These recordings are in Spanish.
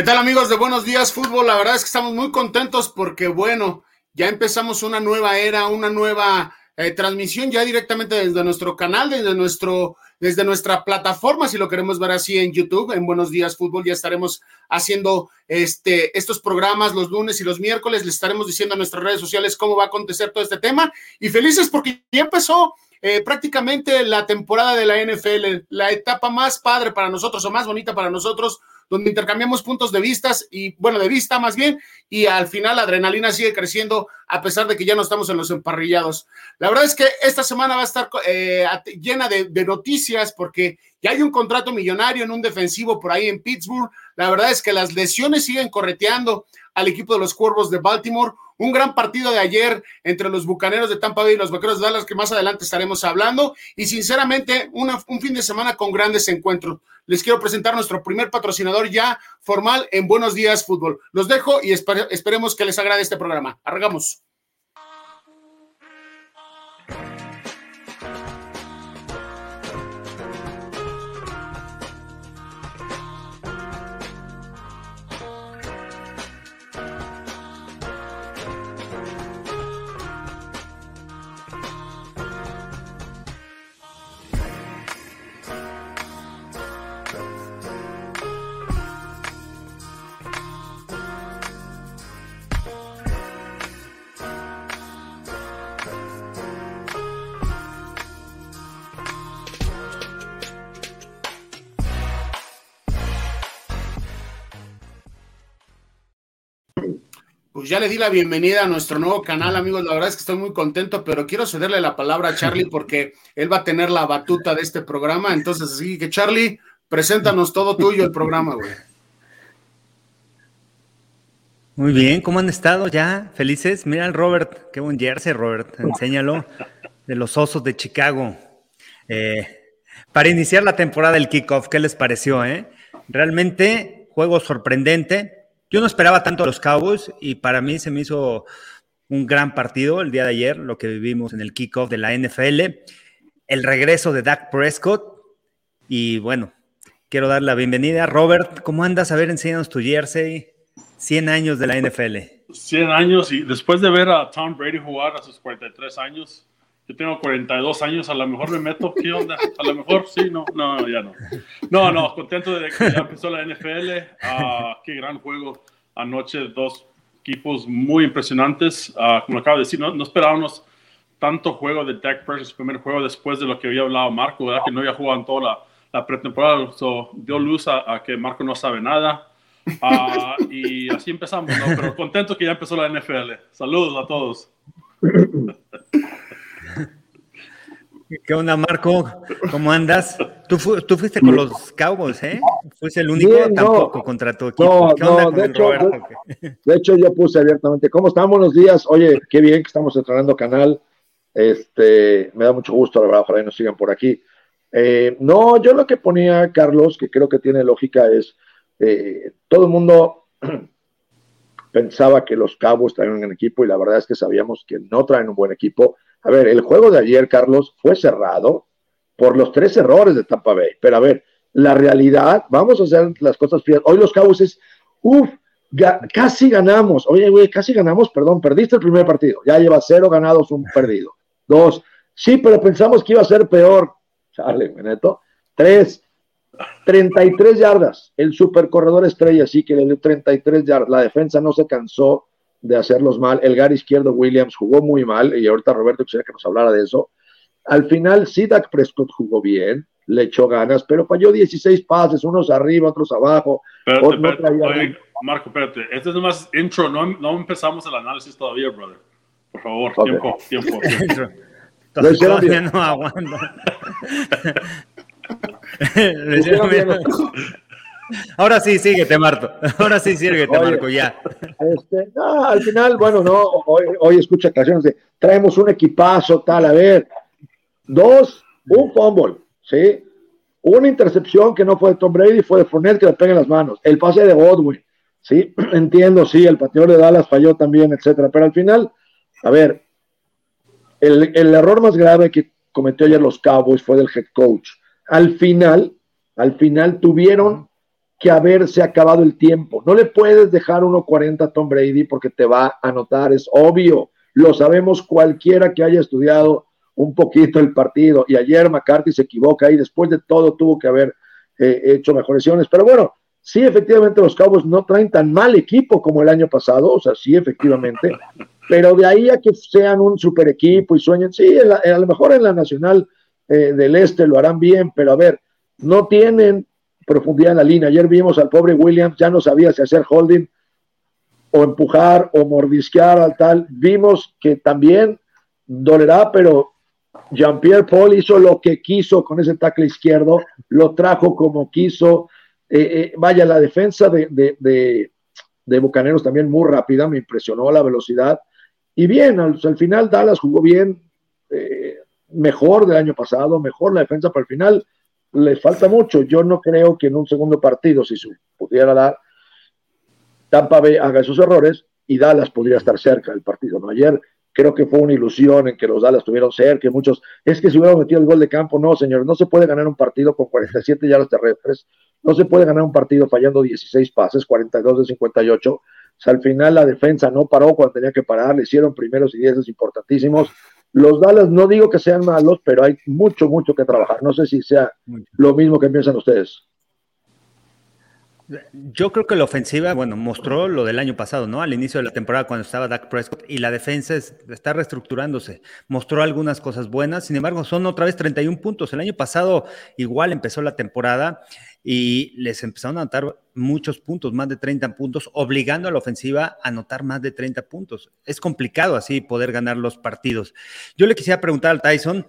¿Qué tal amigos de Buenos Días Fútbol? La verdad es que estamos muy contentos porque, bueno, ya empezamos una nueva era, una nueva eh, transmisión ya directamente desde nuestro canal, desde, nuestro, desde nuestra plataforma, si lo queremos ver así en YouTube, en Buenos Días Fútbol, ya estaremos haciendo este, estos programas los lunes y los miércoles, les estaremos diciendo a nuestras redes sociales cómo va a acontecer todo este tema y felices porque ya empezó eh, prácticamente la temporada de la NFL, la etapa más padre para nosotros o más bonita para nosotros donde intercambiamos puntos de vistas y, bueno, de vista más bien, y al final la adrenalina sigue creciendo a pesar de que ya no estamos en los emparrillados. La verdad es que esta semana va a estar eh, llena de, de noticias porque ya hay un contrato millonario en un defensivo por ahí en Pittsburgh. La verdad es que las lesiones siguen correteando al equipo de los Cuervos de Baltimore un gran partido de ayer entre los Bucaneros de Tampa y los Vaqueros de Dallas, que más adelante estaremos hablando. Y sinceramente, un fin de semana con grandes encuentros. Les quiero presentar nuestro primer patrocinador ya formal en Buenos Días Fútbol. Los dejo y esperemos que les agrade este programa. Arrancamos. Pues ya le di la bienvenida a nuestro nuevo canal, amigos. La verdad es que estoy muy contento, pero quiero cederle la palabra a Charlie porque él va a tener la batuta de este programa. Entonces, así que Charlie, preséntanos todo tuyo el programa, güey. Muy bien, ¿cómo han estado ya? ¿Felices? Mira el Robert, qué buen jersey, Robert, enséñalo, de los Osos de Chicago. Eh, para iniciar la temporada del kickoff, ¿qué les pareció? Eh? Realmente, juego sorprendente, yo no esperaba tanto a los Cowboys y para mí se me hizo un gran partido el día de ayer, lo que vivimos en el kickoff de la NFL, el regreso de Dak Prescott y bueno, quiero dar la bienvenida. Robert, ¿cómo andas? A ver, enséñanos tu jersey. 100 años de la NFL. 100 años y después de ver a Tom Brady jugar a sus 43 años, yo tengo 42 años, a lo mejor me meto, ¿qué onda? A lo mejor sí, no, no, ya no. No, no, contento de que ya empezó la NFL. Ah, qué gran juego anoche, dos equipos muy impresionantes. Ah, como acabo de decir, no, esperábamos tanto juego de Dak Prescott, primer juego después de lo que había hablado Marco, ¿verdad? que no había jugado en toda la, pretemporada, dio luz a, que Marco no sabe nada. Ah, y así empezamos, pero contento que ya empezó la NFL. Saludos a todos. ¿Qué onda, Marco? ¿Cómo andas? Tú, tú fuiste con los Cowboys, ¿eh? Fuiste el único tampoco contra tu equipo. ¿Qué onda de, hecho, de, hecho, yo puse abiertamente. ¿Cómo están? Buenos días. Oye, qué bien que estamos estrenando canal. Este, me da mucho gusto, la verdad, ojalá y nos sigan por aquí. Eh, no, yo lo que ponía, Carlos, que creo que tiene lógica, es eh, todo el mundo pensaba que los Cowboys traían un buen equipo y la verdad es que sabíamos que no traen un buen equipo a ver, el juego de ayer, Carlos, fue cerrado por los tres errores de Tampa Bay. Pero a ver, la realidad, vamos a hacer las cosas frías. Hoy los Cowboys es, uff, casi ganamos. Oye, güey, casi ganamos, perdón, perdiste el primer partido. Ya lleva cero ganados, un perdido. Dos, sí, pero pensamos que iba a ser peor. Sale, neto. Tres, 33 yardas. El supercorredor estrella sí que le dio 33 yardas. La defensa no se cansó de hacerlos mal. El gar izquierdo Williams jugó muy mal y ahorita Roberto quisiera que nos hablara de eso. Al final, sí, Dak Prescott jugó bien, le echó ganas, pero falló 16 pases, unos arriba, otros abajo. Marco, espérate, este es nomás intro, no, no, empezamos el análisis todavía, brother. Por favor, tiempo, tiempo. tiempo. Todavía no aguanta. Ahora sí, síguete, Marco. Ahora sí, síguete, Marco, ya. Este, no, al final, bueno, no, hoy, hoy escucha canciones de traemos un equipazo, tal, a ver. Dos, un fumble, ¿sí? Una intercepción que no fue de Tom Brady, fue de Fournette que le pega en las manos. El pase de Godwin, ¿sí? Entiendo, sí, el pateador de Dallas falló también, etcétera. Pero al final, a ver, el, el error más grave que cometió ayer los Cowboys fue del head coach. Al final, al final tuvieron que haberse acabado el tiempo. No le puedes dejar 1.40 a Tom Brady porque te va a anotar, es obvio. Lo sabemos cualquiera que haya estudiado un poquito el partido. Y ayer McCarthy se equivoca y después de todo tuvo que haber eh, hecho mejores Pero bueno, sí, efectivamente los Cowboys no traen tan mal equipo como el año pasado, o sea, sí, efectivamente. Pero de ahí a que sean un super equipo y sueñen, sí, a lo mejor en la Nacional eh, del Este lo harán bien, pero a ver, no tienen profundidad en la línea. Ayer vimos al pobre Williams, ya no sabía si hacer holding o empujar o mordisquear al tal. Vimos que también dolerá, pero Jean-Pierre Paul hizo lo que quiso con ese tackle izquierdo, lo trajo como quiso. Eh, eh, vaya, la defensa de, de, Bucaneros también muy rápida, me impresionó la velocidad. Y bien, al, final Dallas jugó bien, eh, mejor del año pasado, mejor la defensa, pero al final le falta mucho. Yo no creo que en un segundo partido, si se pudiera dar, Tampa Bay haga esos errores y Dallas podría estar cerca del partido. ¿no? Ayer creo que fue una ilusión en que los Dallas tuvieron cerca, que muchos, es que si hubieran metido el gol de campo, no, señor, no se puede ganar un partido con 47 yardas terrestres, no se puede ganar un partido fallando 16 pases, 42 de 58. O sea, al final la defensa no paró cuando tenía que parar, le hicieron primeros y dieces importantísimos. Los Dallas no digo que sean malos, pero hay mucho, mucho que trabajar. No sé si sea lo mismo que piensan ustedes. Yo creo que la ofensiva, bueno, mostró lo del año pasado, ¿no? Al inicio de la temporada cuando estaba Dak Prescott y la defensa está reestructurándose. Mostró algunas cosas buenas, sin embargo, son otra vez 31 puntos. El año pasado igual empezó la temporada y les empezaron a anotar muchos puntos, más de 30 puntos, obligando a la ofensiva a anotar más de 30 puntos. Es complicado así poder ganar los partidos. Yo le quisiera preguntar al Tyson,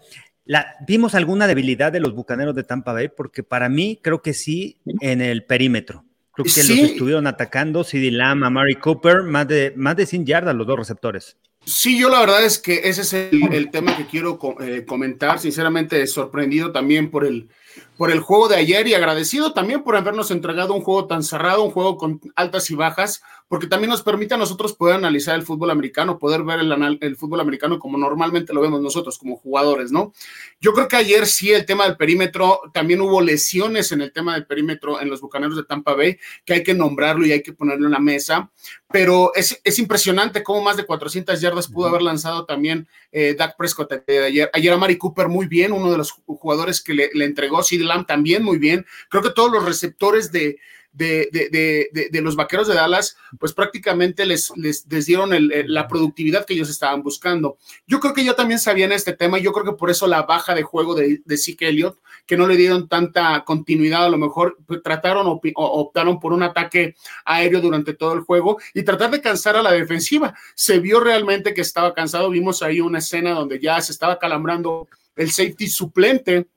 ¿vimos alguna debilidad de los Bucaneros de Tampa Bay? Porque para mí creo que sí en el perímetro. Creo que los estuvieron atacando, CD Lamb, a Mary Cooper, más de, más de 100 yardas los dos receptores. Sí, yo la verdad es que ese es el, tema que quiero eh, comentar. Sinceramente, sorprendido también por el, por el juego de ayer y agradecido también por habernos entregado un juego tan cerrado, un juego con altas y bajas, porque también nos permite a nosotros poder analizar el fútbol americano, poder ver el, el, fútbol americano como normalmente lo vemos nosotros como jugadores, ¿no? Yo creo que ayer sí el tema del perímetro, también hubo lesiones en el tema del perímetro en los Bucaneros de Tampa Bay, que hay que nombrarlo y hay que ponerlo en la mesa, pero es, es impresionante cómo más de 400 yardas pudo haber lanzado también eh, Dak Prescott ayer. Ayer a Mari Cooper muy bien, uno de los jugadores que le, le entregó Sid También muy bien. Creo que todos los receptores de, de, los vaqueros de Dallas, pues prácticamente les, les, dieron la productividad que ellos estaban buscando. Yo creo que yo también sabía en este tema, yo creo que por eso la baja de juego de, de Elliott, que no le dieron tanta continuidad, a lo mejor pues, trataron o, optaron por un ataque aéreo durante todo el juego y tratar de cansar a la defensiva. Se vio realmente que estaba cansado, vimos ahí una escena donde ya se estaba calambrando el safety suplente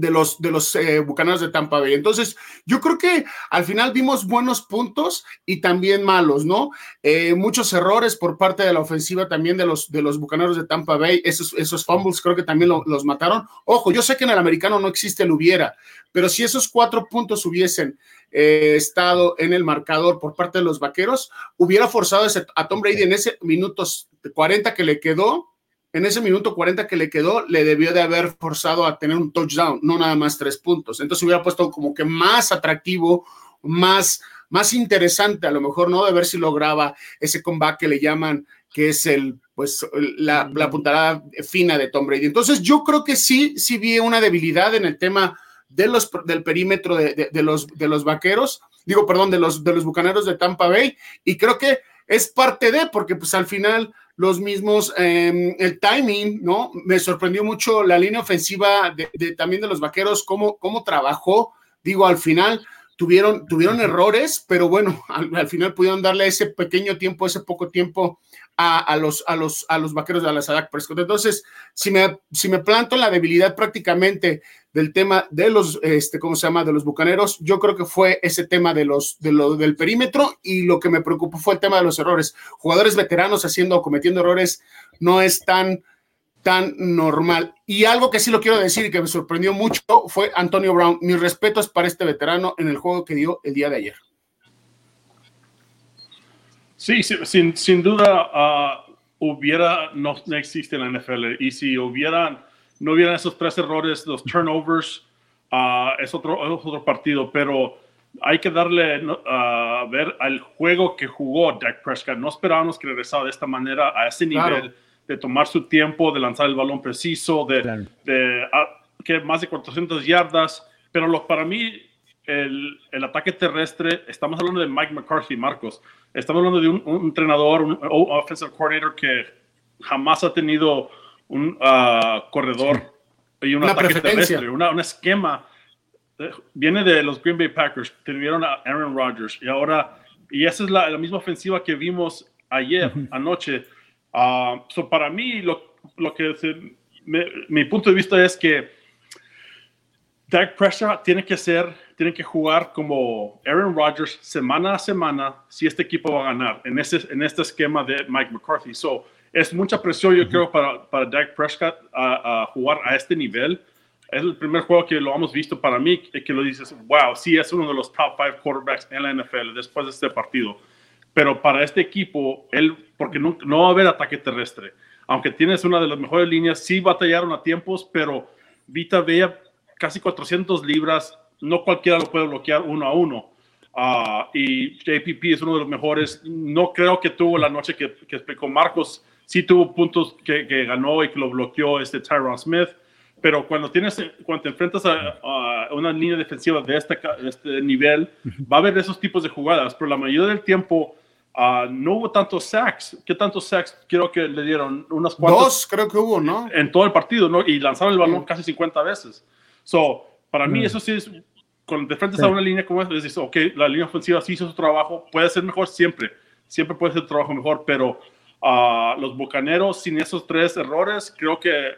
de los, de los eh, Bucaneros de Tampa Bay. Entonces, yo creo que al final vimos buenos puntos y también malos, ¿no? Eh, muchos errores por parte de la ofensiva también de los, de los Bucaneros de Tampa Bay. Esos, esos fumbles creo que también los mataron. Ojo, yo sé que en el americano no existe el hubiera, pero si esos cuatro puntos hubiesen eh, estado en el marcador por parte de los Vaqueros, hubiera forzado a Tom Brady en ese minutos 40 que le quedó en ese minuto 40 que le quedó, le debió de haber forzado a tener un touchdown, no nada más tres puntos. Entonces hubiera puesto como que más atractivo, más, más interesante a lo mejor, ¿no? De ver si lograba ese comeback que le llaman, que es el, pues, la, la puntada fina de Tom Brady. Entonces yo creo que sí, sí vi una debilidad en el tema de los, del perímetro de, de, los, de los vaqueros, digo, perdón, de los, de los bucaneros de Tampa Bay, y creo que es parte de, porque pues al final los mismos, em, el timing, ¿no? Me sorprendió mucho la línea ofensiva de, también de los vaqueros, cómo, cómo trabajó, digo, al final tuvieron, tuvieron errores, pero bueno, al, final pudieron darle ese pequeño tiempo, ese poco tiempo a, los, a, los, a los vaqueros de Alasadak Prescott. Entonces, si me, si me planto la debilidad prácticamente del tema de los, este, ¿cómo se llama? De los bucaneros, yo creo que fue ese tema de los, de lo, del perímetro y lo que me preocupó fue el tema de los errores. Jugadores veteranos haciendo o cometiendo errores no es tan, tan normal. Y algo que sí lo quiero decir y que me sorprendió mucho fue Antonio Brown. Mis respetos para este veterano en el juego que dio el día de ayer. Sí, sin, sin duda uh, hubiera, no, no existe en la NFL. Y si hubieran no hubieran esos tres errores, los turnovers, uh, es, otro, otro partido, pero hay que darle a ver al juego que jugó Dak Prescott. No esperábamos que regresara de esta manera a ese nivel de tomar su tiempo, de lanzar el balón preciso, de, de que más de 400 yardas. Pero lo, para mí, el, el, ataque terrestre, estamos hablando de Mike McCarthy, Marcos. Estamos hablando de un, entrenador, un, offensive coordinator que jamás ha tenido un uh, corredor y un ataque terrestre, un esquema viene de los Green Bay Packers, tuvieron a Aaron Rodgers y ahora, y esa es la, la misma ofensiva que vimos ayer, anoche. Uh, so para mí, lo, lo que mi punto de vista es que Dak Prescott tiene que ser, tiene que jugar como Aaron Rodgers semana a semana si este equipo va a ganar en, ese, en este esquema de Mike McCarthy. So, es mucha presión, yo creo, para, para Dak Prescott a, a jugar a este nivel es el primer juego que lo hemos visto para mí, que lo dices, wow, sí es uno de los top five quarterbacks en la NFL después de este partido. Pero para este equipo, él, porque no, no va a haber ataque terrestre. Aunque tienes una de las mejores líneas, sí batallaron a tiempos, pero Vita veía casi 400 libras, no cualquiera lo puede bloquear uno a uno. Uh, y JPP es uno de los mejores. No creo que tuvo la noche que, que explicó Marcos. Sí tuvo puntos que, que ganó y que lo bloqueó este Tyron Smith pero cuando tienes cuando te enfrentas a, una línea defensiva de este, este, nivel, va a haber esos tipos de jugadas, pero la mayoría del tiempo uh, no hubo tantos sacks. ¿Qué tantos sacks? Creo que le dieron unas cuantas. Dos, creo que hubo, ¿no? En todo el partido, ¿no? Y lanzaron el balón casi 50 veces. So, para mí, eso sí es. Cuando te enfrentas a una línea como esta, dices, ok, la línea ofensiva sí hizo su trabajo, puede ser mejor siempre. Siempre puede ser trabajo mejor, pero uh, los bucaneros, sin esos tres errores, creo que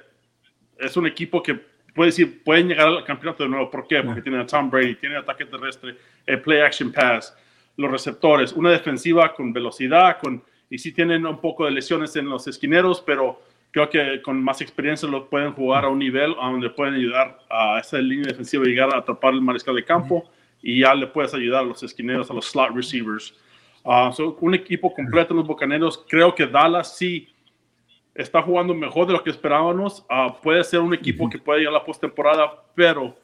es un equipo que puede decir, pueden llegar al campeonato de nuevo. ¿Por qué? Porque tienen a Tom Brady, tienen ataque terrestre, el play action pass, los receptores, una defensiva con velocidad, con, y sí tienen un poco de lesiones en los esquineros, pero creo que con más experiencia lo pueden jugar a un nivel a donde pueden ayudar a esa línea defensiva llegar a atrapar el mariscal de campo y ya le puedes ayudar a los esquineros, a los slot receivers. Uh, un equipo completo en los Bocaneros. Creo que Dallas sí está jugando mejor de lo que esperábamos. Ah, puede ser un equipo que puede ir a la postemporada, pero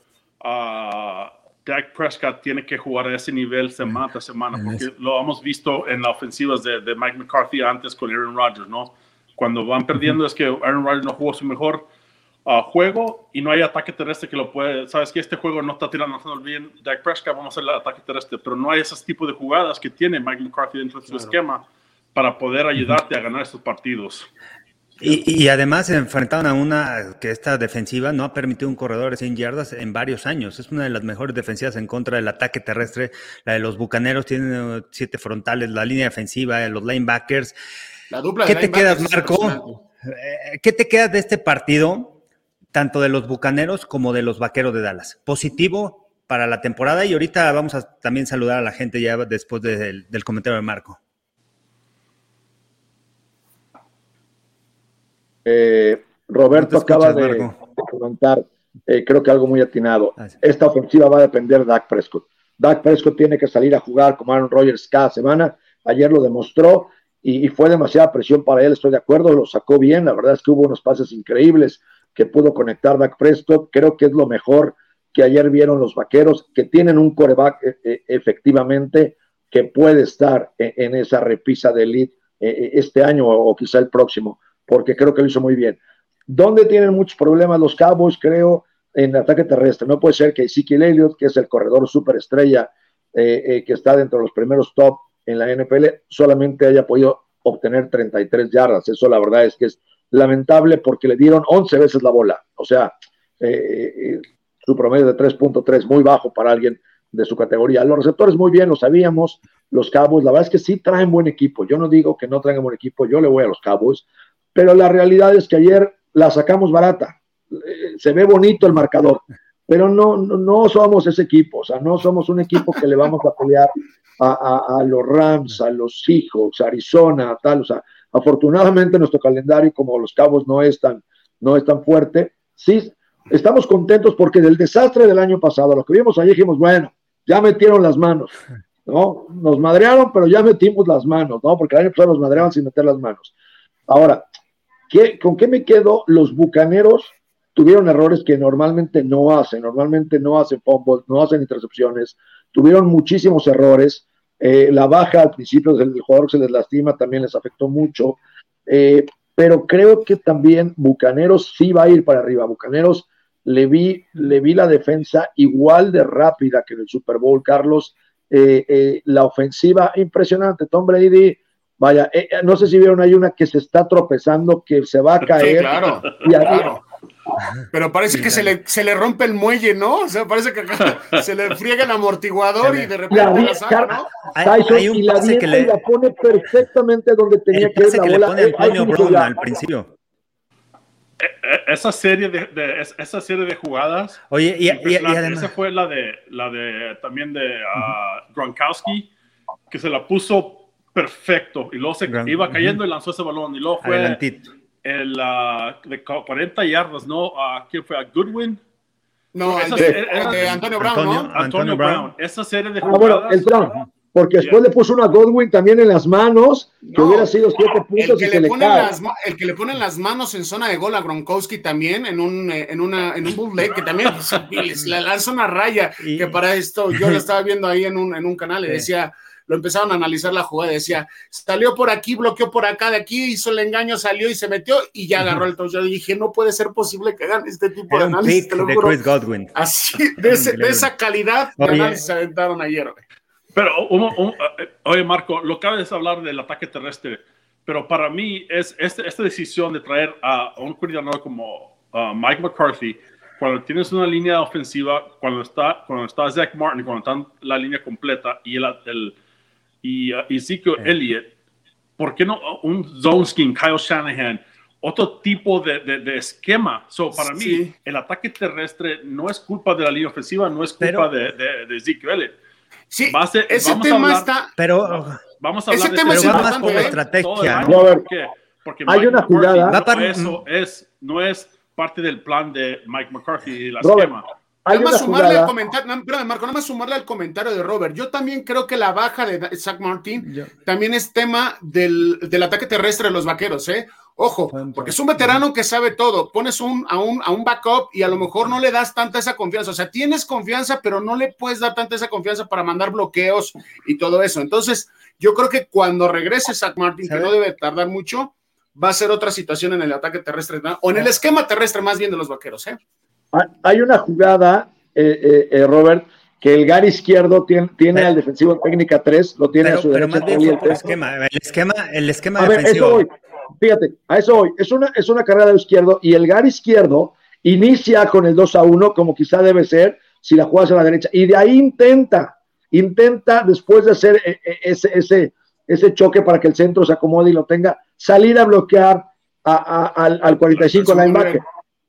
uh, Dak Prescott tiene que jugar a ese nivel semana tras semana, porque lo hemos visto en las ofensivas de, de, Mike McCarthy antes con Aaron Rodgers, ¿no? Cuando van perdiendo es que Aaron Rodgers no jugó su mejor uh, juego y no hay ataque terrestre que lo puede. Sabes que este juego no está tirando bien Dak Prescott, vamos a hacer el ataque terrestre, pero no hay ese tipo de jugadas que tiene Mike McCarthy dentro de su esquema para poder ayudarte a ganar estos partidos. Y, además se enfrentaron a una que esta defensiva no ha permitido un corredor de 100 yardas en varios años. Es una de las mejores defensivas en contra del ataque terrestre. La de los Bucaneros tiene siete frontales, la línea defensiva, los linebackers. La dupla ¿Qué te quedas, Marco? Eh, ¿Qué te queda de este partido, tanto de los Bucaneros como de los Vaqueros de Dallas? ¿Positivo para la temporada? Y ahorita vamos a también saludar a la gente ya después del comentario de Marco. Eh, Roberto acaba de comentar, eh, creo que algo muy atinado. Ah, Esta ofensiva va a depender de Dak Prescott. Dak Prescott tiene que salir a jugar como Aaron Rodgers cada semana. Ayer lo demostró y, fue demasiada presión para él, estoy de acuerdo, lo sacó bien. La verdad es que hubo unos pases increíbles que pudo conectar Dak Prescott. Creo que es lo mejor que ayer vieron los vaqueros, que tienen un coreback eh, efectivamente que puede estar en, esa repisa de elite este año o quizá el próximo porque creo que lo hizo muy bien. ¿Dónde tienen muchos problemas los Cowboys? Creo en ataque terrestre. No puede ser que Ezekiel Elliott, que es el corredor superestrella eh, eh, que está dentro de los primeros top en la NFL, solamente haya podido obtener 33 yardas. Eso la verdad es que es lamentable porque le dieron 11 veces la bola. O sea, eh, su promedio de 3.3, muy bajo para alguien de su categoría. Los receptores muy bien, lo sabíamos. Los Cowboys, la verdad es que sí traen buen equipo. Yo no digo que no traigan buen equipo, yo le voy a los Cowboys pero la realidad es que ayer la sacamos barata. Eh, se ve bonito el marcador, pero no, no, somos ese equipo, o sea, no somos un equipo que le vamos a pelear a, los Rams, a los Seahawks, a Arizona, tal, o sea, afortunadamente nuestro calendario como los Cabos no es tan, no es tan fuerte, sí, estamos contentos porque del desastre del año pasado, lo que vimos ayer dijimos, bueno, ya metieron las manos, ¿no? Nos madrearon, pero ya metimos las manos, ¿no? Porque el año pasado nos madreaban sin meter las manos. Ahora, ¿Con qué me quedo? Los bucaneros tuvieron errores que normalmente no hacen, normalmente no hacen fumbles, no hacen intercepciones, tuvieron muchísimos errores. Eh, la baja al principio del jugador que se les lastima también les afectó mucho. Eh, pero creo que también Bucaneros sí va a ir para arriba. Bucaneros le vi, le vi la defensa igual de rápida que en el Super Bowl, Carlos. Eh, la ofensiva impresionante. Tom Brady, vaya, no sé si vieron, hay una que se está tropezando, que se va a caer. claro, y claro. Pero parece que se le, se le rompe el muelle, ¿no? O sea, parece que se le friega el amortiguador y de repente la, saca, ¿no? Hay, un y la, que le... la pone perfectamente donde tenía que ir la que Le pone Brown al principio. Eh, eh, esa serie de, de, esa serie de jugadas. Oye, y, y, además... esa fue la de la de también de uh, Gronkowski, que se la puso perfecto y luego se iba cayendo y lanzó ese balón y luego fue Adelantito el de 40 yardas, ¿no? Uh, ¿Quién fue? ¿A Goodwin? No, el de, Antonio Brown, ¿no? Antonio, Brown. Esa serie de jugadas. Ah, bueno, el Brown. Porque después le puso una Godwin también en las manos, que hubiera sido siete puntos el que, le, pone las, el que le ponen las manos en zona de gol a Gronkowski también, en un, eh, en una, en un bootleg, que también le lanza una raya, que para esto yo lo estaba viendo ahí en un, en un canal y decía, lo empezaron a analizar la jugada, decía, salió por aquí, bloqueó por acá, de aquí, hizo el engaño, salió y se metió y ya agarró el touchdown. Yo dije, no puede ser posible que hagan este tipo de análisis. de Chris Godwin. Así, de, esa calidad de análisis se aventaron ayer. Pero, eh, oye, Marco, lo que acabas de hablar del ataque terrestre, pero para mí es este, esta decisión de traer a, un coordinador como uh, Mike McCarthy, cuando tienes una línea ofensiva, cuando está, cuando está Zach Martin, cuando está la línea completa y el, el y uh, Ezekiel Elliott, ¿por qué no un zone scheme, Kyle Shanahan, otro tipo de, de, esquema? So, para mí, el ataque terrestre no es culpa de la línea ofensiva, no es culpa de, de, Ezekiel Elliott. Sí, ese tema está. Pero vamos a hablar ese tema es más por la estrategia. Porque, porque hay una jugada. eso es, no es parte del plan de Mike McCarthy y la esquema. Nada más sumarle al comentario, no, Marco, nada más sumarle al comentario de Robert. Yo también creo que la baja de Zach Martin también es tema del, del, ataque terrestre de los vaqueros, ¿eh? Ojo, porque es un veterano que sabe todo. Pones un, a, un, a un backup y a lo mejor no le das tanta esa confianza. O sea, tienes confianza, pero no le puedes dar tanta esa confianza para mandar bloqueos y todo eso. Entonces, yo creo que cuando regrese Zach Martin, que no debe tardar mucho, va a ser otra situación en el ataque terrestre, o en el esquema terrestre más bien de los vaqueros, ¿eh? Hay una jugada, eh, eh, eh, Robert, que el gar izquierdo tiene, tiene al defensivo técnica 3, lo tiene a su derecha. el esquema, el esquema, el esquema a defensivo. Ver, eso voy. Fíjate, a eso voy. Es una, es una carrera de izquierdo y el gar izquierdo inicia con el 2 a 1, como quizá debe ser si la juegas a la derecha, y de ahí intenta, intenta después de hacer ese, ese, ese choque para que el centro se acomode y lo tenga, salir a bloquear al, al 45 linebacker.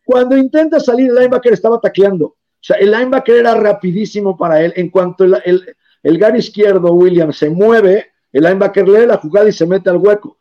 Cuando intenta salir, el linebacker estaba tacleando. O sea, el linebacker era rapidísimo para él. En cuanto el, el, el gar izquierdo, William, se mueve, el linebacker lee la jugada y se mete al hueco.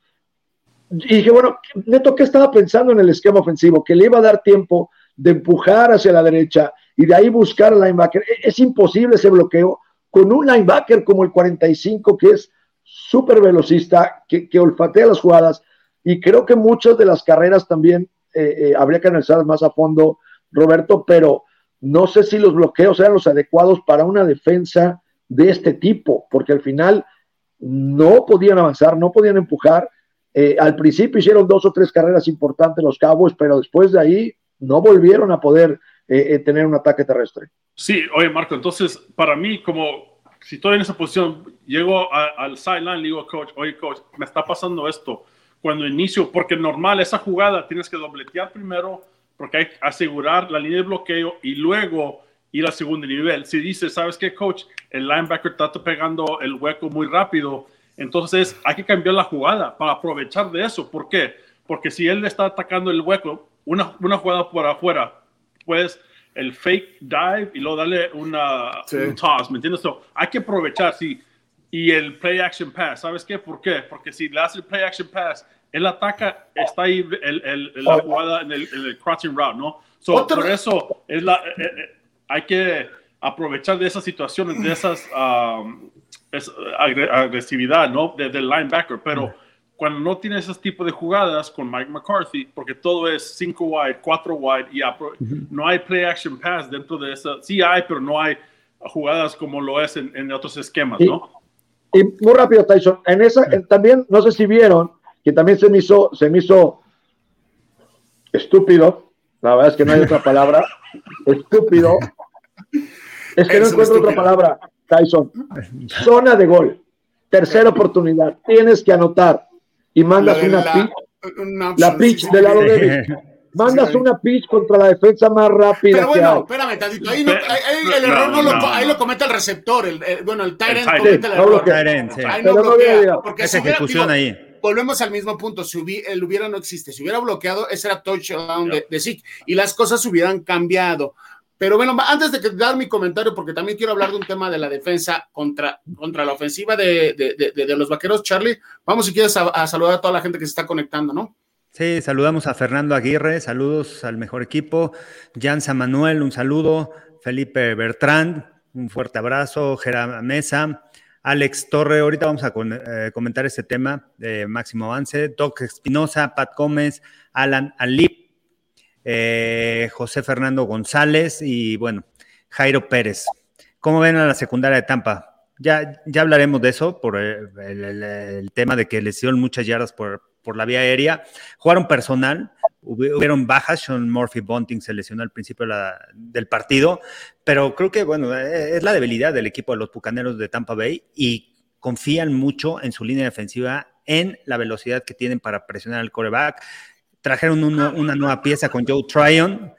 Y dije, bueno, Neto, ¿qué estaba pensando en el esquema ofensivo? Que le iba a dar tiempo de empujar hacia la derecha y de ahí buscar al linebacker. E, es imposible ese bloqueo con un linebacker como el 45, que es súper velocista, que, que olfatea las jugadas. Y creo que muchas de las carreras también eh, eh, habría que analizar más a fondo, Roberto, pero no sé si los bloqueos eran los adecuados para una defensa de este tipo, porque al final no podían avanzar, no podían empujar. Eh, al principio hicieron dos o tres carreras importantes los Cowboys, pero después de ahí no volvieron a poder tener un ataque terrestre. Sí, oye Marco, entonces para mí como si estoy en esa posición, llego al sideline, digo coach, oye coach, me está pasando esto cuando inicio, porque normal esa jugada tienes que dobletear primero, porque hay que asegurar la línea de bloqueo y luego ir al segundo nivel. Si dices, ¿sabes qué, coach? El linebacker está pegando el hueco muy rápido, entonces hay que cambiar la jugada para aprovechar de eso. ¿Por qué? Porque si él está atacando el hueco, una, una jugada por afuera, pues el fake dive y luego darle una, un toss, ¿me entiendes? hay que aprovechar, sí y el play action pass. ¿Sabes qué? ¿Por qué? Porque si le hace el play action pass, él ataca, está ahí el, el, la jugada en el, el, crossing route, ¿no? por eso es la, eh, eh, hay que aprovechar de esas situaciones, de esas um, agresividad, ¿no? Desde el linebacker, pero cuando no tiene ese tipo de jugadas con Mike McCarthy, porque todo es 5 wide, 4 wide, y no hay play action pass dentro de esa, sí hay, pero no hay jugadas como lo es en, otros esquemas, ¿no? Y muy rápido, Tyson, en esa, también, no sé si vieron, que también se me hizo, se me hizo estúpido, la verdad es que no hay otra palabra, estúpido, es que no encuentro otra palabra, Tyson, zona de gol, tercera oportunidad, tienes que anotar. Y mandas una pitch, la pitch del lado de Mandas una pitch contra la defensa más rápida. Pero bueno, espérame tantito. Ahí, el error no, lo, ahí lo comete el receptor. El, bueno, el Tyrant comete el error. Ahí no bloquea. Porque Esa ejecución ahí volvemos al mismo punto. Si el hubiera no existe, si hubiera bloqueado, ese era touchdown de, de y las cosas hubieran cambiado. Pero bueno, antes de dar mi comentario, porque también quiero hablar de un tema de la defensa contra, contra la ofensiva de, de los vaqueros, Charlie, vamos si quieres a, saludar a toda la gente que se está conectando, ¿no? Sí, saludamos a Fernando Aguirre, saludos al mejor equipo, Jansa Manuel, un saludo, Felipe Bertrand, un fuerte abrazo, Gerard Mesa, Alex Torre, ahorita vamos a eh, comentar este tema máximo avance, Doc Espinosa, Pat Gómez, Alan Alip, eh, José Fernando González y bueno, Jairo Pérez. ¿Cómo ven a la secundaria de Tampa? Ya, ya hablaremos de eso por el, tema de que les dieron muchas yardas por, por la vía aérea. Jugaron personal, hubieron bajas, Sean Murphy Bunting se lesionó al principio del partido, pero creo que, bueno, es la debilidad del equipo de los Bucaneros de Tampa Bay y confían mucho en su línea defensiva, en la velocidad que tienen para presionar al coreback trajeron una nueva pieza con Joe Tryon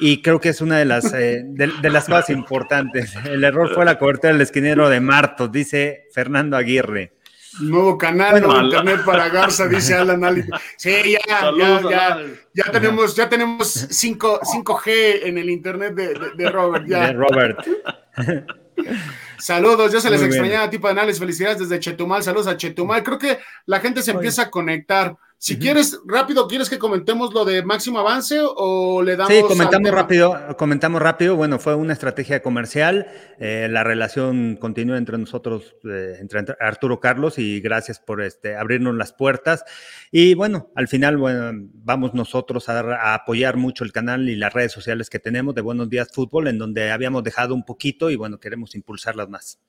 y creo que es una de las, eh, de, las cosas importantes. El error fue la cobertura del esquinero de Martos, dice Fernando Aguirre. Nuevo canal de internet para Garza, dice Alan Ali. Sí, ya, ya, ya, ya, tenemos, ya tenemos 5, g en el internet de, Robert. Ya. De Robert. Saludos, ya se les extrañaba tipo de análisis. Felicidades desde Chetumal. Saludos a Chetumal. Creo que la gente se empieza a conectar. Si quieres, rápido, ¿quieres que comentemos lo de máximo avance o le damos... Sí, comentamos rápido, comentamos rápido. Bueno, fue una estrategia comercial. Eh, la relación continúa entre nosotros, eh, entre Arturo Carlos, y gracias por este, abrirnos las puertas. Y bueno, al final, bueno, vamos nosotros a, a, apoyar mucho el canal y las redes sociales que tenemos de Buenos Días Fútbol, en donde habíamos dejado un poquito y bueno, queremos impulsarlas más.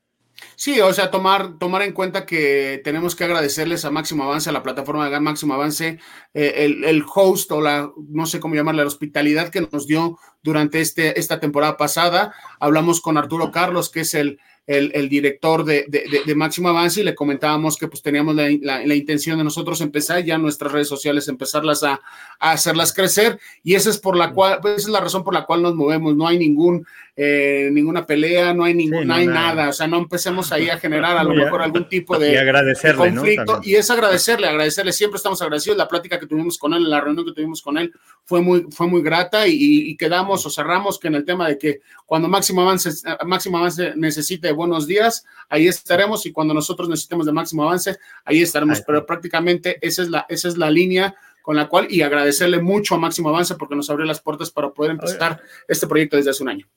Sí, o sea, tomar, tomar en cuenta que tenemos que agradecerles a Máximo Avance, a la plataforma de Máximo Avance, eh, el, el, host o la, no sé cómo llamarle, la hospitalidad que nos dio durante este, esta temporada pasada. Hablamos con Arturo Carlos, que es el, el, director de, de, Máximo Avance y le comentábamos que pues teníamos la, la, intención de nosotros empezar ya nuestras redes sociales, empezarlas a, a, hacerlas crecer y esa es por la cual, esa es la razón por la cual nos movemos, no hay ningún, eh, ninguna pelea, no hay ningún, no hay nada. o sea, no empecemos ahí a generar a lo mejor algún tipo de, conflicto. Y es agradecerle, agradecerle, siempre estamos agradecidos, la plática que tuvimos con él, la reunión que tuvimos con él fue muy, fue muy grata y, y quedamos o cerramos que en el tema de que cuando Máximo Avance, Máximo Avance necesite buenos días, ahí estaremos. Y cuando nosotros necesitemos de máximo avance, ahí estaremos. Pero prácticamente esa es la, esa es la línea con la cual y agradecerle mucho a Máximo Avance porque nos abrió las puertas para poder empezar este proyecto desde hace un año.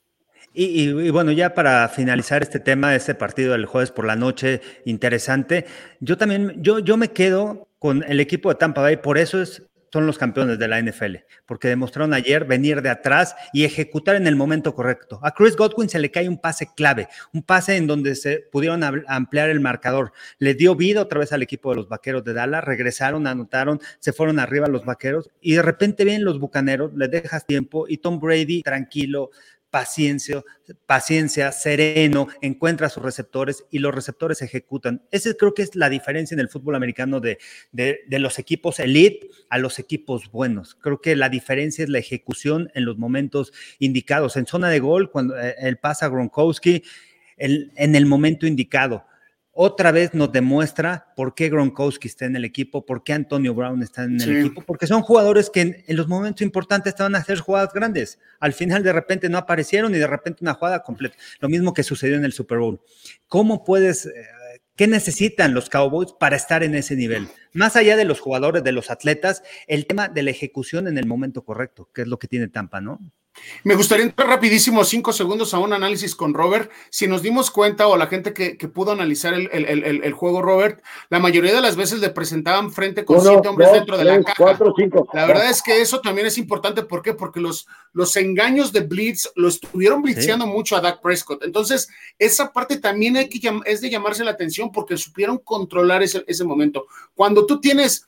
Y, bueno, ya para finalizar este tema, este partido del jueves por la noche, interesante, yo también, yo, yo me quedo con el equipo de Tampa Bay, por eso es son los campeones de la NFL, porque demostraron ayer venir de atrás y ejecutar en el momento correcto. A Chris Godwin se le cae un pase clave, un pase en donde se pudieron ampliar el marcador. Le dio vida otra vez al equipo de los Vaqueros de Dallas, regresaron, anotaron, se fueron arriba los Vaqueros y de repente vienen los Bucaneros, le dejas tiempo y Tom Brady tranquilo, paciencia, paciencia, sereno, encuentra sus receptores y los receptores ejecutan. Esa creo que es la diferencia en el fútbol americano de, de, los equipos elite a los equipos buenos. Creo que la diferencia es la ejecución en los momentos indicados. En zona de gol, cuando el eh, pasa Gronkowski, en el momento indicado otra vez nos demuestra por qué Gronkowski está en el equipo, por qué Antonio Brown está en el equipo, porque son jugadores que en, los momentos importantes te van a hacer jugadas grandes. Al final de repente no aparecieron y de repente una jugada completa. Lo mismo que sucedió en el Super Bowl. ¿Cómo puedes, eh, qué necesitan los Cowboys para estar en ese nivel? Más allá de los jugadores, de los atletas, el tema de la ejecución en el momento correcto, que es lo que tiene Tampa, ¿no? Me gustaría entrar rapidísimo, cinco segundos, a un análisis con Robert. Si nos dimos cuenta, o la gente que, pudo analizar el, juego, Robert, la mayoría de las veces le presentaban frente con siete hombres dentro de la caja. La verdad es que eso también es importante. ¿Por qué? Porque los, los engaños de Blitz lo estuvieron blitzeando mucho a Dak Prescott. Entonces, esa parte también hay que, es de llamarse la atención porque supieron controlar ese, ese momento. Cuando tú tienes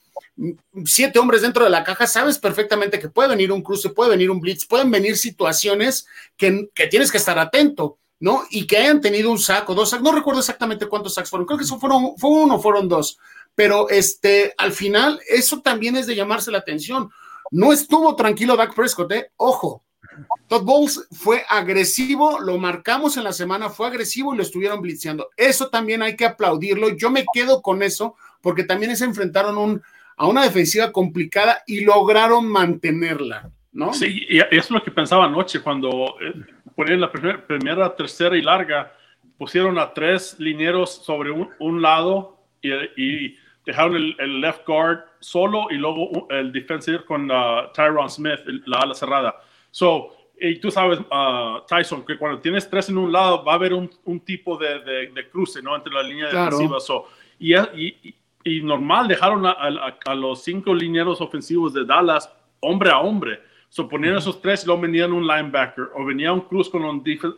siete hombres dentro de la caja, sabes perfectamente que puede venir un cruce, puede venir un blitz, pueden venir situaciones que, tienes que estar atento, ¿no? Y que hayan tenido un saco, dos sacos, no recuerdo exactamente cuántos sacos fueron, creo que eso fueron, fue uno, fueron dos, pero este, al final, eso también es de llamarse la atención. No estuvo tranquilo Dak Prescott, ¿eh? Ojo, Todd Bowles fue agresivo, lo marcamos en la semana, fue agresivo y lo estuvieron blitzeando. Eso también hay que aplaudirlo. Yo me quedo con eso porque también se enfrentaron un, a una defensiva complicada y lograron mantenerla, ¿no? Sí, y eso es lo que pensaba anoche cuando eh, ponían la primera, tercera y larga, pusieron a tres linieros sobre un, lado y, dejaron el, left guard solo y luego el defensive con uh, Tyron Smith, la ala cerrada. So, y tú sabes, uh, Tyson, que cuando tienes tres en un lado va a haber un, tipo de, cruce, ¿no? Entre la línea defensiva. So, y, y, y normal dejaron a, los cinco linieros ofensivos de Dallas hombre a hombre. So, ponían esos tres y luego venían un linebacker o venía un cruz con,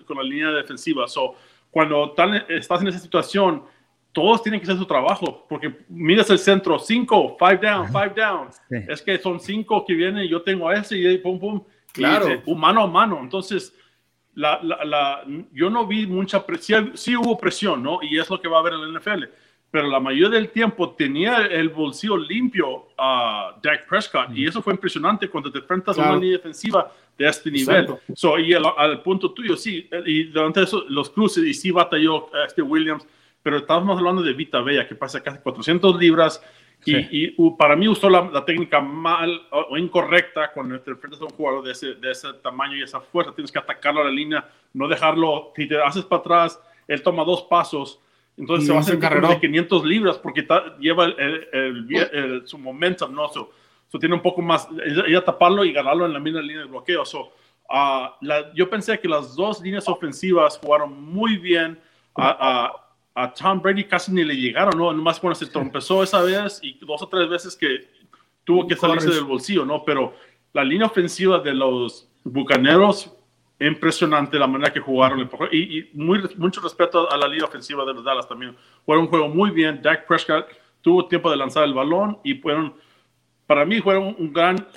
con la línea defensiva. So, cuando estás en esa situación, todos tienen que hacer su trabajo, porque miras el centro, cinco, five down, five down. Es que son cinco que vienen, yo tengo a ese y pum, pum. Claro. mano a mano. Entonces, la, la, yo no vi mucha presión, sí hubo presión, ¿no? Y es lo que va a haber en la NFL pero la mayoría del tiempo tenía el bolsillo limpio a Dak Prescott y eso fue impresionante cuando te enfrentas a una línea defensiva de este nivel. So, y al, punto tuyo, sí, y durante eso, los cruces, y sí batalló este Williams, pero estábamos hablando de Vita Bella, que pasa casi 400 libras, y, para mí usó la, técnica mal o, incorrecta cuando te enfrentas a un jugador de ese, de ese tamaño y esa fuerza, tienes que atacarlo a la línea, no dejarlo, si te haces para atrás, él toma dos pasos, entonces se va a hacer carrera de 500 libras porque lleva el, su momentum, ¿no? So, tiene un poco más, ella taparlo y ganarlo en la misma línea de bloqueo. So, uh, la, yo pensé que las dos líneas ofensivas jugaron muy bien. A, a, Tom Brady casi ni le llegaron, ¿no? Nomás cuando se trompezó esa vez y dos o tres veces que tuvo que salirse del bolsillo, ¿no? Pero la línea ofensiva de los Bucaneros impresionante la manera que jugaron y, muy, mucho respeto a la línea ofensiva de los Dallas también. Fue un juego muy bien. Dak Prescott tuvo tiempo de lanzar el balón y fueron, para mí, fueron un gran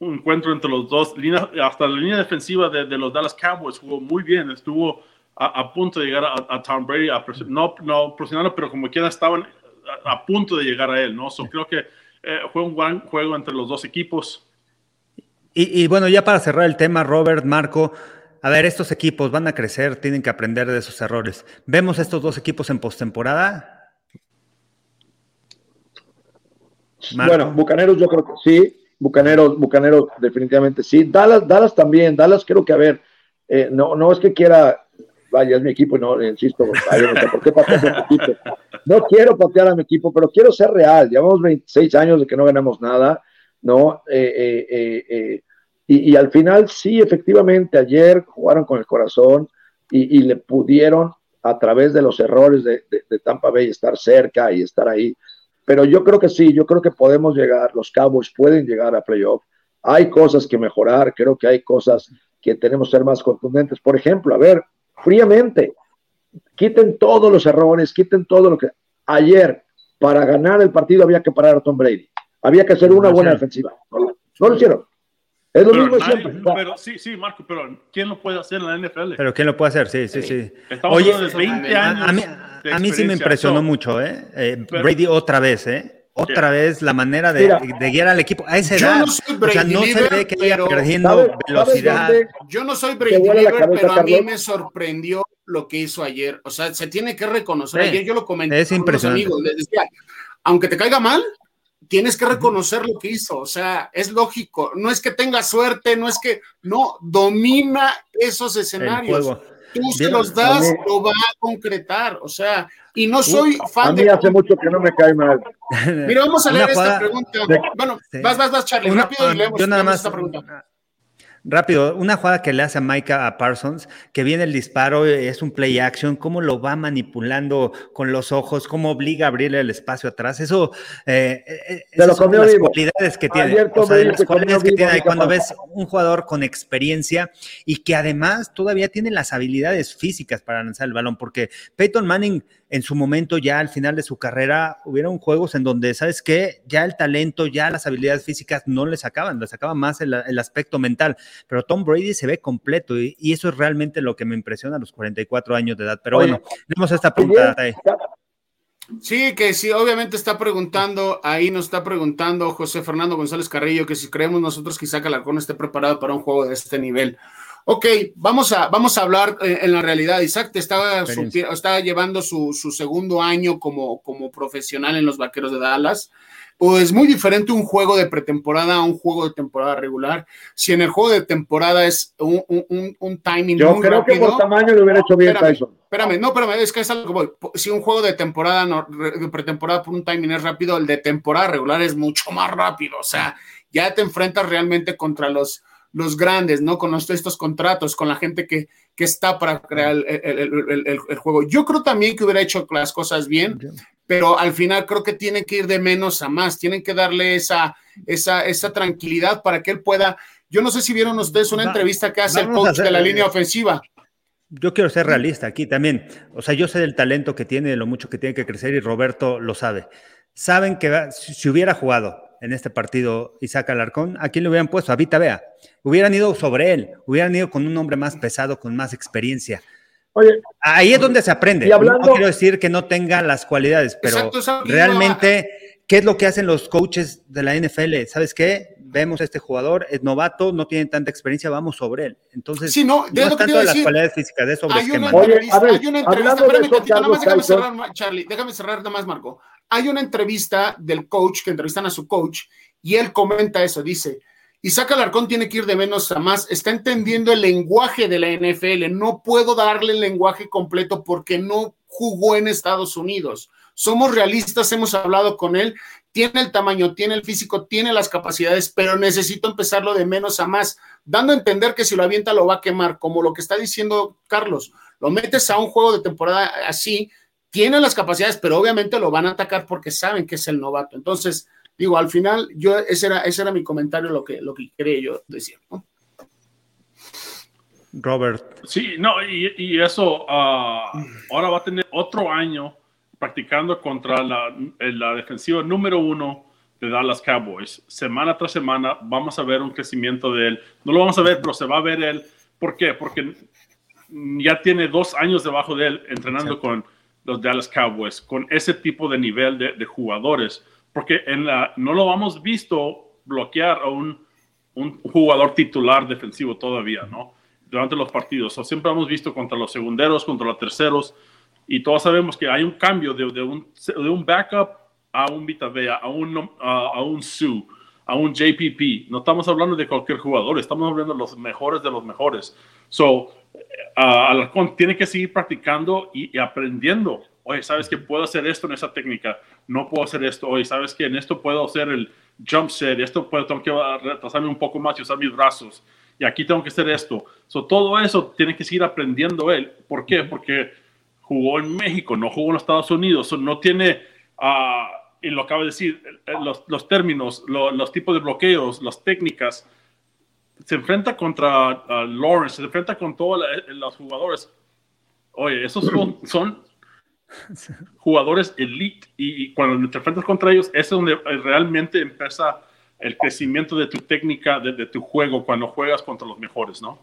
encuentro entre los dos. hasta la línea defensiva de, los Dallas Cowboys jugó muy bien. Estuvo a, punto de llegar a, Tom Brady, no, no presionarlo, pero como quiera estaban a, punto de llegar a él. ¿no? So, creo que eh, fue un gran juego entre los dos equipos. Y, bueno, ya para cerrar el tema, Robert, Marco, a ver, estos equipos van a crecer, tienen que aprender de sus errores. ¿Vemos estos dos equipos en postemporada? Bueno, Bucaneros yo creo que sí, Bucaneros, Bucaneros definitivamente sí. Dallas, Dallas también, Dallas creo que a ver, eh, no, no es que quiera, vaya, es mi equipo, no, insisto, ¿por qué patear a mi equipo? No quiero patear a mi equipo, pero quiero ser real. Llevamos 26 años de que no ganamos nada, ¿no? eh, eh, eh, y, al final, sí, efectivamente, ayer jugaron con el corazón y, le pudieron, a través de los errores de, Tampa Bay, estar cerca y estar ahí. Pero yo creo que sí, yo creo que podemos llegar, los Cowboys pueden llegar a playoff. Hay cosas que mejorar, creo que hay cosas que tenemos que ser más contundentes. Por ejemplo, a ver, fríamente, quiten todos los errores, quiten todo lo que... Ayer, para ganar el partido había que parar a Tom Brady. Había que hacer una buena defensiva. no lo hicieron. Es lo mismo siempre. Pero sí, sí, Marco, pero ¿quién lo puede hacer en la NFL? Pero ¿quién lo puede hacer? Sí, sí, sí. Oye, de 20 años. A, mí, a mí, sí me impresionó mucho, ¿eh? eh Brady otra vez, ¿eh? Otra vez la manera de, de, guiar al equipo a esa edad. No soy Brady o sea, no se ve que vaya perdiendo velocidad. yo no soy Brady Liver, pero a mí me sorprendió lo que hizo ayer. O sea, se tiene que reconocer. ayer yo lo comenté es con amigos. Les decía, aunque te caiga mal, tienes que reconocer lo que hizo, o sea, es lógico, no es que tenga suerte, no es que, no, domina esos escenarios. Tú se los das, lo va a concretar, o sea, y no soy fan a mí hace mucho que no me cae mal. Mira, vamos a leer esta pregunta. Bueno, vas, vas, vas, Charlie, rápido y leemos, yo nada más, esta pregunta. Rápido, una jugada que le hace a Micah a Parsons, que viene el disparo, es un play action, cómo lo va manipulando con los ojos, cómo obliga a abrirle el espacio atrás. Eso, eh, eh esas son las cualidades que tiene. O sea, las cualidades que tiene cuando ves un jugador con experiencia y que además todavía tiene las habilidades físicas para lanzar el balón, porque Peyton Manning en su momento ya al final de su carrera hubieron juegos en donde, ¿sabes qué? Ya el talento, ya las habilidades físicas no le sacaban, le sacaban más el, aspecto mental, pero Tom Brady se ve completo y, eso es realmente lo que me impresiona a los 44 años de edad. Pero bueno, tenemos esta pregunta. Sí, que sí, obviamente está preguntando, ahí nos está preguntando José Fernando González Carrillo que si creemos nosotros quizá Calarcón esté preparado para un juego de este nivel. Ok, vamos a, vamos a hablar eh, en la realidad. Isaac te estaba, estaba llevando su, segundo año como, como profesional en los Vaqueros de Dallas. Pues es muy diferente un juego de pretemporada a un juego de temporada regular. Si en el juego de temporada es un, un, un timing Yo creo que por tamaño lo hubiera hecho bien espérame, Tyson. Espérame, no, espérame, es que es algo Si un juego de temporada, no, de pretemporada por un timing es rápido, el de temporada regular es mucho más rápido. O sea, ya te enfrentas realmente contra los los grandes, ¿no? Con estos contratos, con la gente que, que está para crear el, juego. Yo creo también que hubiera hecho las cosas bien, pero al final creo que tienen que ir de menos a más, tienen que darle esa, esa, esa tranquilidad para que él pueda. Yo no sé si vieron ustedes una entrevista que hace el coach de la línea ofensiva. Yo quiero ser realista aquí también. O sea, yo sé del talento que tiene, de lo mucho que tiene que crecer y Roberto lo sabe. Saben que si hubiera jugado en este partido Isaac Alarcón, ¿a quién le hubieran puesto? A Vita Bea. Hubieran ido sobre él, hubieran ido con un hombre más pesado, con más experiencia. Oye, ahí es donde se aprende. no quiero decir que no tenga las cualidades, pero realmente, ¿qué es lo que hacen los coaches de la NFL? ¿Sabes qué? Vemos a este jugador, es novato, no tiene tanta experiencia, vamos sobre él. Entonces, sí, no, de no tanto de las cualidades físicas, de sobre hay una entrevista, hay una entrevista, déjame cerrar, Charlie, déjame cerrar nada más, Marco. Hay una entrevista del coach, que entrevistan a su coach, y él comenta eso, dice, Isaac Alarcón tiene que ir de menos a más, está entendiendo el lenguaje de la NFL, no puedo darle el lenguaje completo porque no jugó en Estados Unidos. Somos realistas, hemos hablado con él, tiene el tamaño, tiene el físico, tiene las capacidades, pero necesito empezarlo de menos a más, dando a entender que si lo avienta lo va a quemar, como lo que está diciendo Carlos, lo metes a un juego de temporada así, tiene las capacidades, pero obviamente lo van a atacar porque saben que es el novato. Entonces, Digo, al final, yo ese era, ese era mi comentario, lo que, lo que quería yo decir. Robert. Sí, no, y, eso ah, ahora va a tener otro año practicando contra la, la, defensiva número uno de Dallas Cowboys. Semana tras semana vamos a ver un crecimiento de él. No lo vamos a ver, pero se va a ver él. ¿Por qué? Porque ya tiene dos años debajo de él entrenando con los Dallas Cowboys, con ese tipo de nivel de, de jugadores porque en la, no lo hemos visto bloquear a un, un jugador titular defensivo todavía, ¿no? Durante los partidos. O siempre hemos visto contra los segunderos, contra los terceros, y todos sabemos que hay un cambio de, de, un, de un, backup a un Vitavea, a un, a, un Sue, a un JPP. No estamos hablando de cualquier jugador, estamos hablando de los mejores de los mejores. So, Alarcón tiene que seguir practicando y, y aprendiendo oye, ¿sabes que puedo hacer esto en esa técnica? No puedo hacer esto, oye, ¿sabes que en esto puedo hacer el jump set? Esto puedo, tengo que retrasarme un poco más y usar mis brazos. Y aquí tengo que hacer esto. So, todo eso tiene que seguir aprendiendo él. ¿Por qué? Porque jugó en México, no jugó en los Estados Unidos. no tiene, uh, y lo acabo de decir, los, los términos, los tipos de bloqueos, las técnicas. Se enfrenta contra ah, Lawrence, se enfrenta con todos los jugadores. Oye, esos son, son jugadores elite y, cuando te enfrentas contra ellos, es donde realmente empieza el crecimiento de tu técnica, de, tu juego, cuando juegas contra los mejores, ¿no?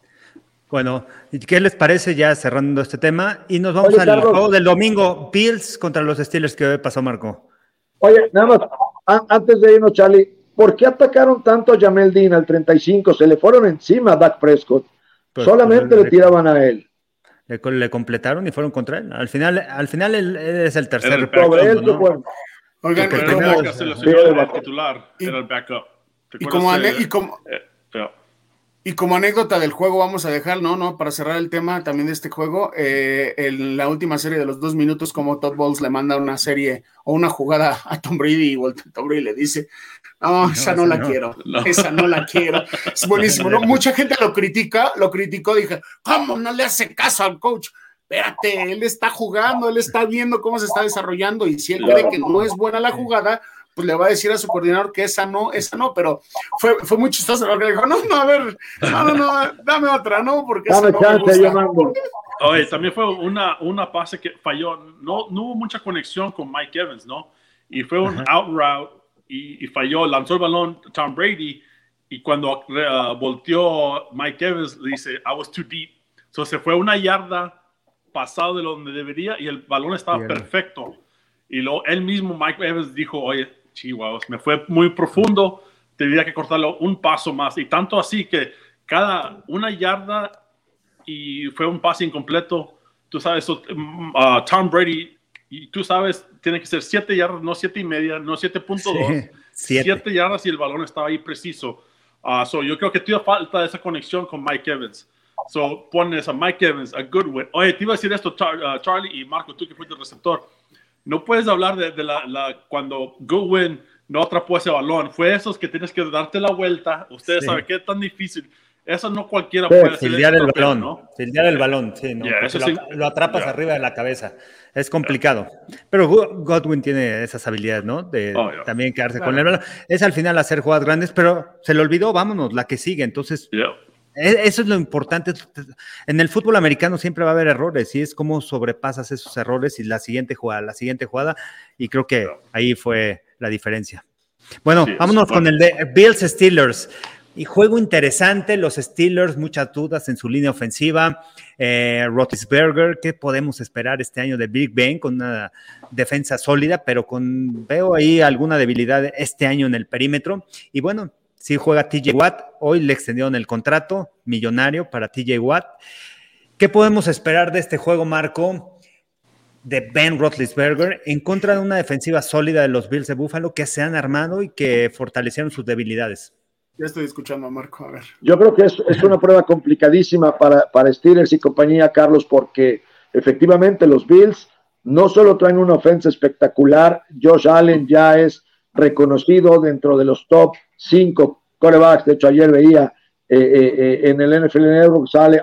Bueno, ¿qué les parece ya cerrando este tema? Y nos vamos al juego del domingo, Bills contra los Steelers que pasó Marco. Oye, nada más, antes de irnos, Charlie, ¿por qué atacaron tanto a Jamel Dean al 35? Se le fueron encima a Dak Prescott. Pues, Solamente pues, le tiraban a él le, completaron y fueron contra él. Al final, al final él, es el tercer el ¿no? Oigan, el era el titular, era el backup. Y como, y como, eh, Y como anécdota del juego, vamos a dejar, no, no, para cerrar el tema también de este juego, eh, en la última serie de los dos minutos, como Todd Bowles le manda una serie o una jugada a Tom Brady y Tom Brady le dice, no, esa no la quiero, esa no la quiero. Es buenísimo, ¿no? Mucha gente lo critica, lo criticó, dije, ¿cómo no le hace caso al coach? Espérate, él está jugando, él está viendo cómo se está desarrollando y si él cree que no es buena la jugada, pues le va a decir a su coordinador que esa no, esa no, pero fue, fue muy chistoso porque dijo, no, no, a ver, no, no, no, dame otra, no, porque dame esa chance, no Oye, también fue una, una pase que falló, no, no hubo mucha conexión con Mike Evans, ¿no? Y fue un out route y, falló, lanzó el balón Tom Brady y cuando uh, volteó Mike Evans le dice, I was too deep. So se fue una yarda pasado de donde debería y el balón estaba perfecto. Y luego él mismo, Mike Evans, dijo, oye, chihuahuas, me fue muy profundo, tendría que cortarlo un paso más. Y tanto así que cada una yarda y fue un pase incompleto. Tú sabes, mm, uh, Tom Brady, y tú sabes, tiene que ser siete yardas, no siete y media, no 7.2. siete. yardas y el balón estaba ahí preciso. Uh, so yo creo que tiene falta esa conexión con Mike Evans. So pones a Mike Evans, a Goodwin. Oye, te iba a decir esto, uh, Charlie y Marco, tú que fuiste el receptor no puedes hablar de, la, cuando Goodwin no atrapó ese balón. Fue esos que tienes que darte la vuelta. Ustedes saben que es tan difícil. Eso no cualquiera puede hacer. Fildear el balón, ¿no? Fildear el balón, sí, ¿no? lo, atrapas arriba de la cabeza. Es complicado. Pero Godwin tiene esas habilidades, ¿no? De oh, también quedarse con el balón. Es al final hacer jugadas grandes, pero se le olvidó, vámonos, la que sigue. Entonces, e, eso es lo importante. En el fútbol americano siempre va a haber errores y es cómo sobrepasas esos errores y la siguiente jugada, la siguiente jugada, y creo que ahí fue la diferencia. Bueno, vámonos con el de Bills Steelers. Y juego interesante, los Steelers, muchas dudas en su línea ofensiva. Eh, ¿qué podemos esperar este año de Big Ben con una defensa sólida, pero con veo ahí alguna debilidad este año en el perímetro? Y bueno, sí juega TJ Watt. Hoy le extendieron el contrato millonario para TJ Watt. ¿Qué podemos esperar de este juego, Marco? De Ben Roethlisberger en contra de una defensiva sólida de los Bills de Buffalo que se han armado y que fortalecieron sus debilidades. Ya estoy escuchando a Marco, a ver. Yo creo que es, es una prueba complicadísima para, para Steelers y compañía, Carlos, porque efectivamente los Bills no solo traen una ofensa espectacular, Josh Allen ya es reconocido dentro de los top cinco corebacks. De hecho, ayer veía eh, eh, eh, en el NFL Network sale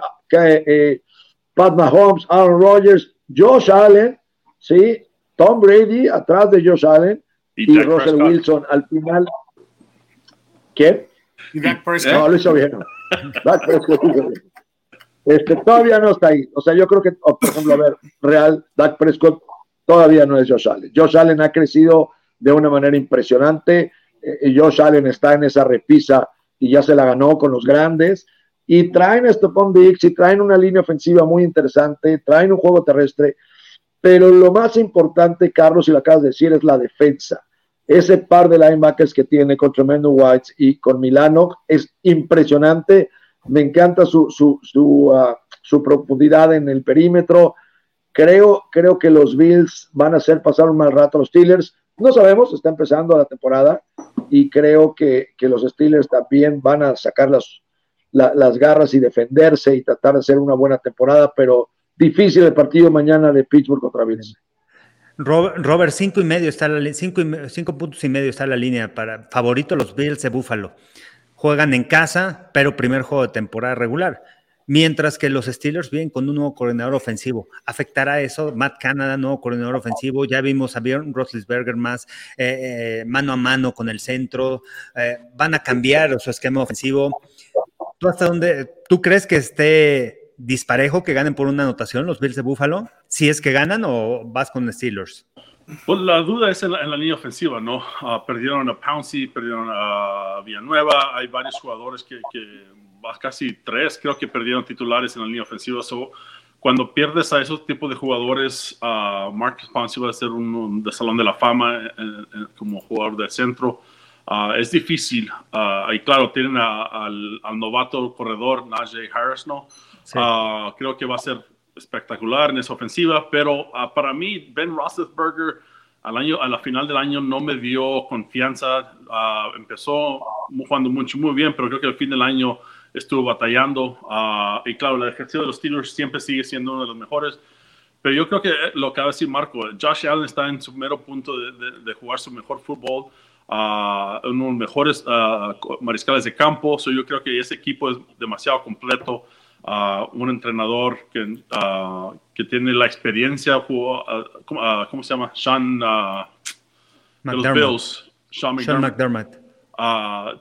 Pat Mahomes, Aaron Rodgers, Josh Allen, ¿sí? Tom Brady atrás de Josh Allen y, Russell Wilson al final. ¿Quién? Y Dak Prescott. No, lo hizo bien. Dak Prescott Este, todavía no está ahí. O sea, yo creo que, por ejemplo, a ver, Real, Dak Prescott todavía no es Josh Allen. Josh Allen ha crecido de una manera impresionante. Eh, Josh Allen está en esa repisa y ya se la ganó con los grandes. Y traen a Stephon Diggs y traen una línea ofensiva muy interesante, traen un juego terrestre. Pero lo más importante, Carlos, y lo acabas de decir, es la defensa. Ese par de linebackers que tiene con Tremendo Whites y con Milano es impresionante. Me encanta su, su, su, ah, su profundidad en el perímetro. Creo, creo que los Bills van a hacer pasar un mal rato a los Steelers no sabemos, está empezando la temporada y creo que, los Steelers también van a sacar las, las garras y defenderse y tratar de hacer una buena temporada, pero difícil el partido mañana de Pittsburgh contra Bills. Robert, cinco y medio está la cinco, cinco puntos y medio está la línea para favorito los Bills de Buffalo. Juegan en casa, pero primer juego de temporada regular. Mientras que los Steelers vienen con un nuevo coordinador ofensivo. ¿Afectará eso? Matt Canada, nuevo coordinador ofensivo. Ya vimos a Bjorn Roethlisberger más eh, eh, mano a mano con el centro. Eh, van a cambiar su esquema ofensivo. ¿Tú hasta dónde? ¿Tú crees que esté disparejo que ganen por una anotación los Bills de Buffalo? ¿Si es que ganan o vas con Steelers? Pues la duda es en la, línea ofensiva, ¿no? Ah, perdieron a Pouncey, perdieron a Villanueva, hay varios jugadores que casi tres creo que perdieron titulares en la línea ofensiva. So, cuando pierdes a esos tipos de jugadores, uh, Marcus Ponce va a ser un, de salón de la fama eh, eh, como jugador de centro. Ah, es difícil. Uh, y claro, tienen al, novato corredor Najee Harris, ¿no? Creo que va a ser espectacular en esa ofensiva, pero para mí, Ben Roethlisberger al año, a la final del año no me dio confianza. empezó jugando mucho, muy bien, pero creo que al fin del año estuvo batallando. y claro, el ejercicio de los Steelers siempre sigue siendo uno de los mejores. Pero yo creo que lo que va a decir Marco, Josh Allen está en su mero punto de, de- de jugar su mejor fútbol, ah, uno de los mejores co- mariscales de campo. So yo creo que ese equipo es demasiado completo. Ah, un entrenador que, ah, que tiene la experiencia, jugó, ¿cómo, cómo se llama? Sean de los. Bills. Sean Sean McDermott.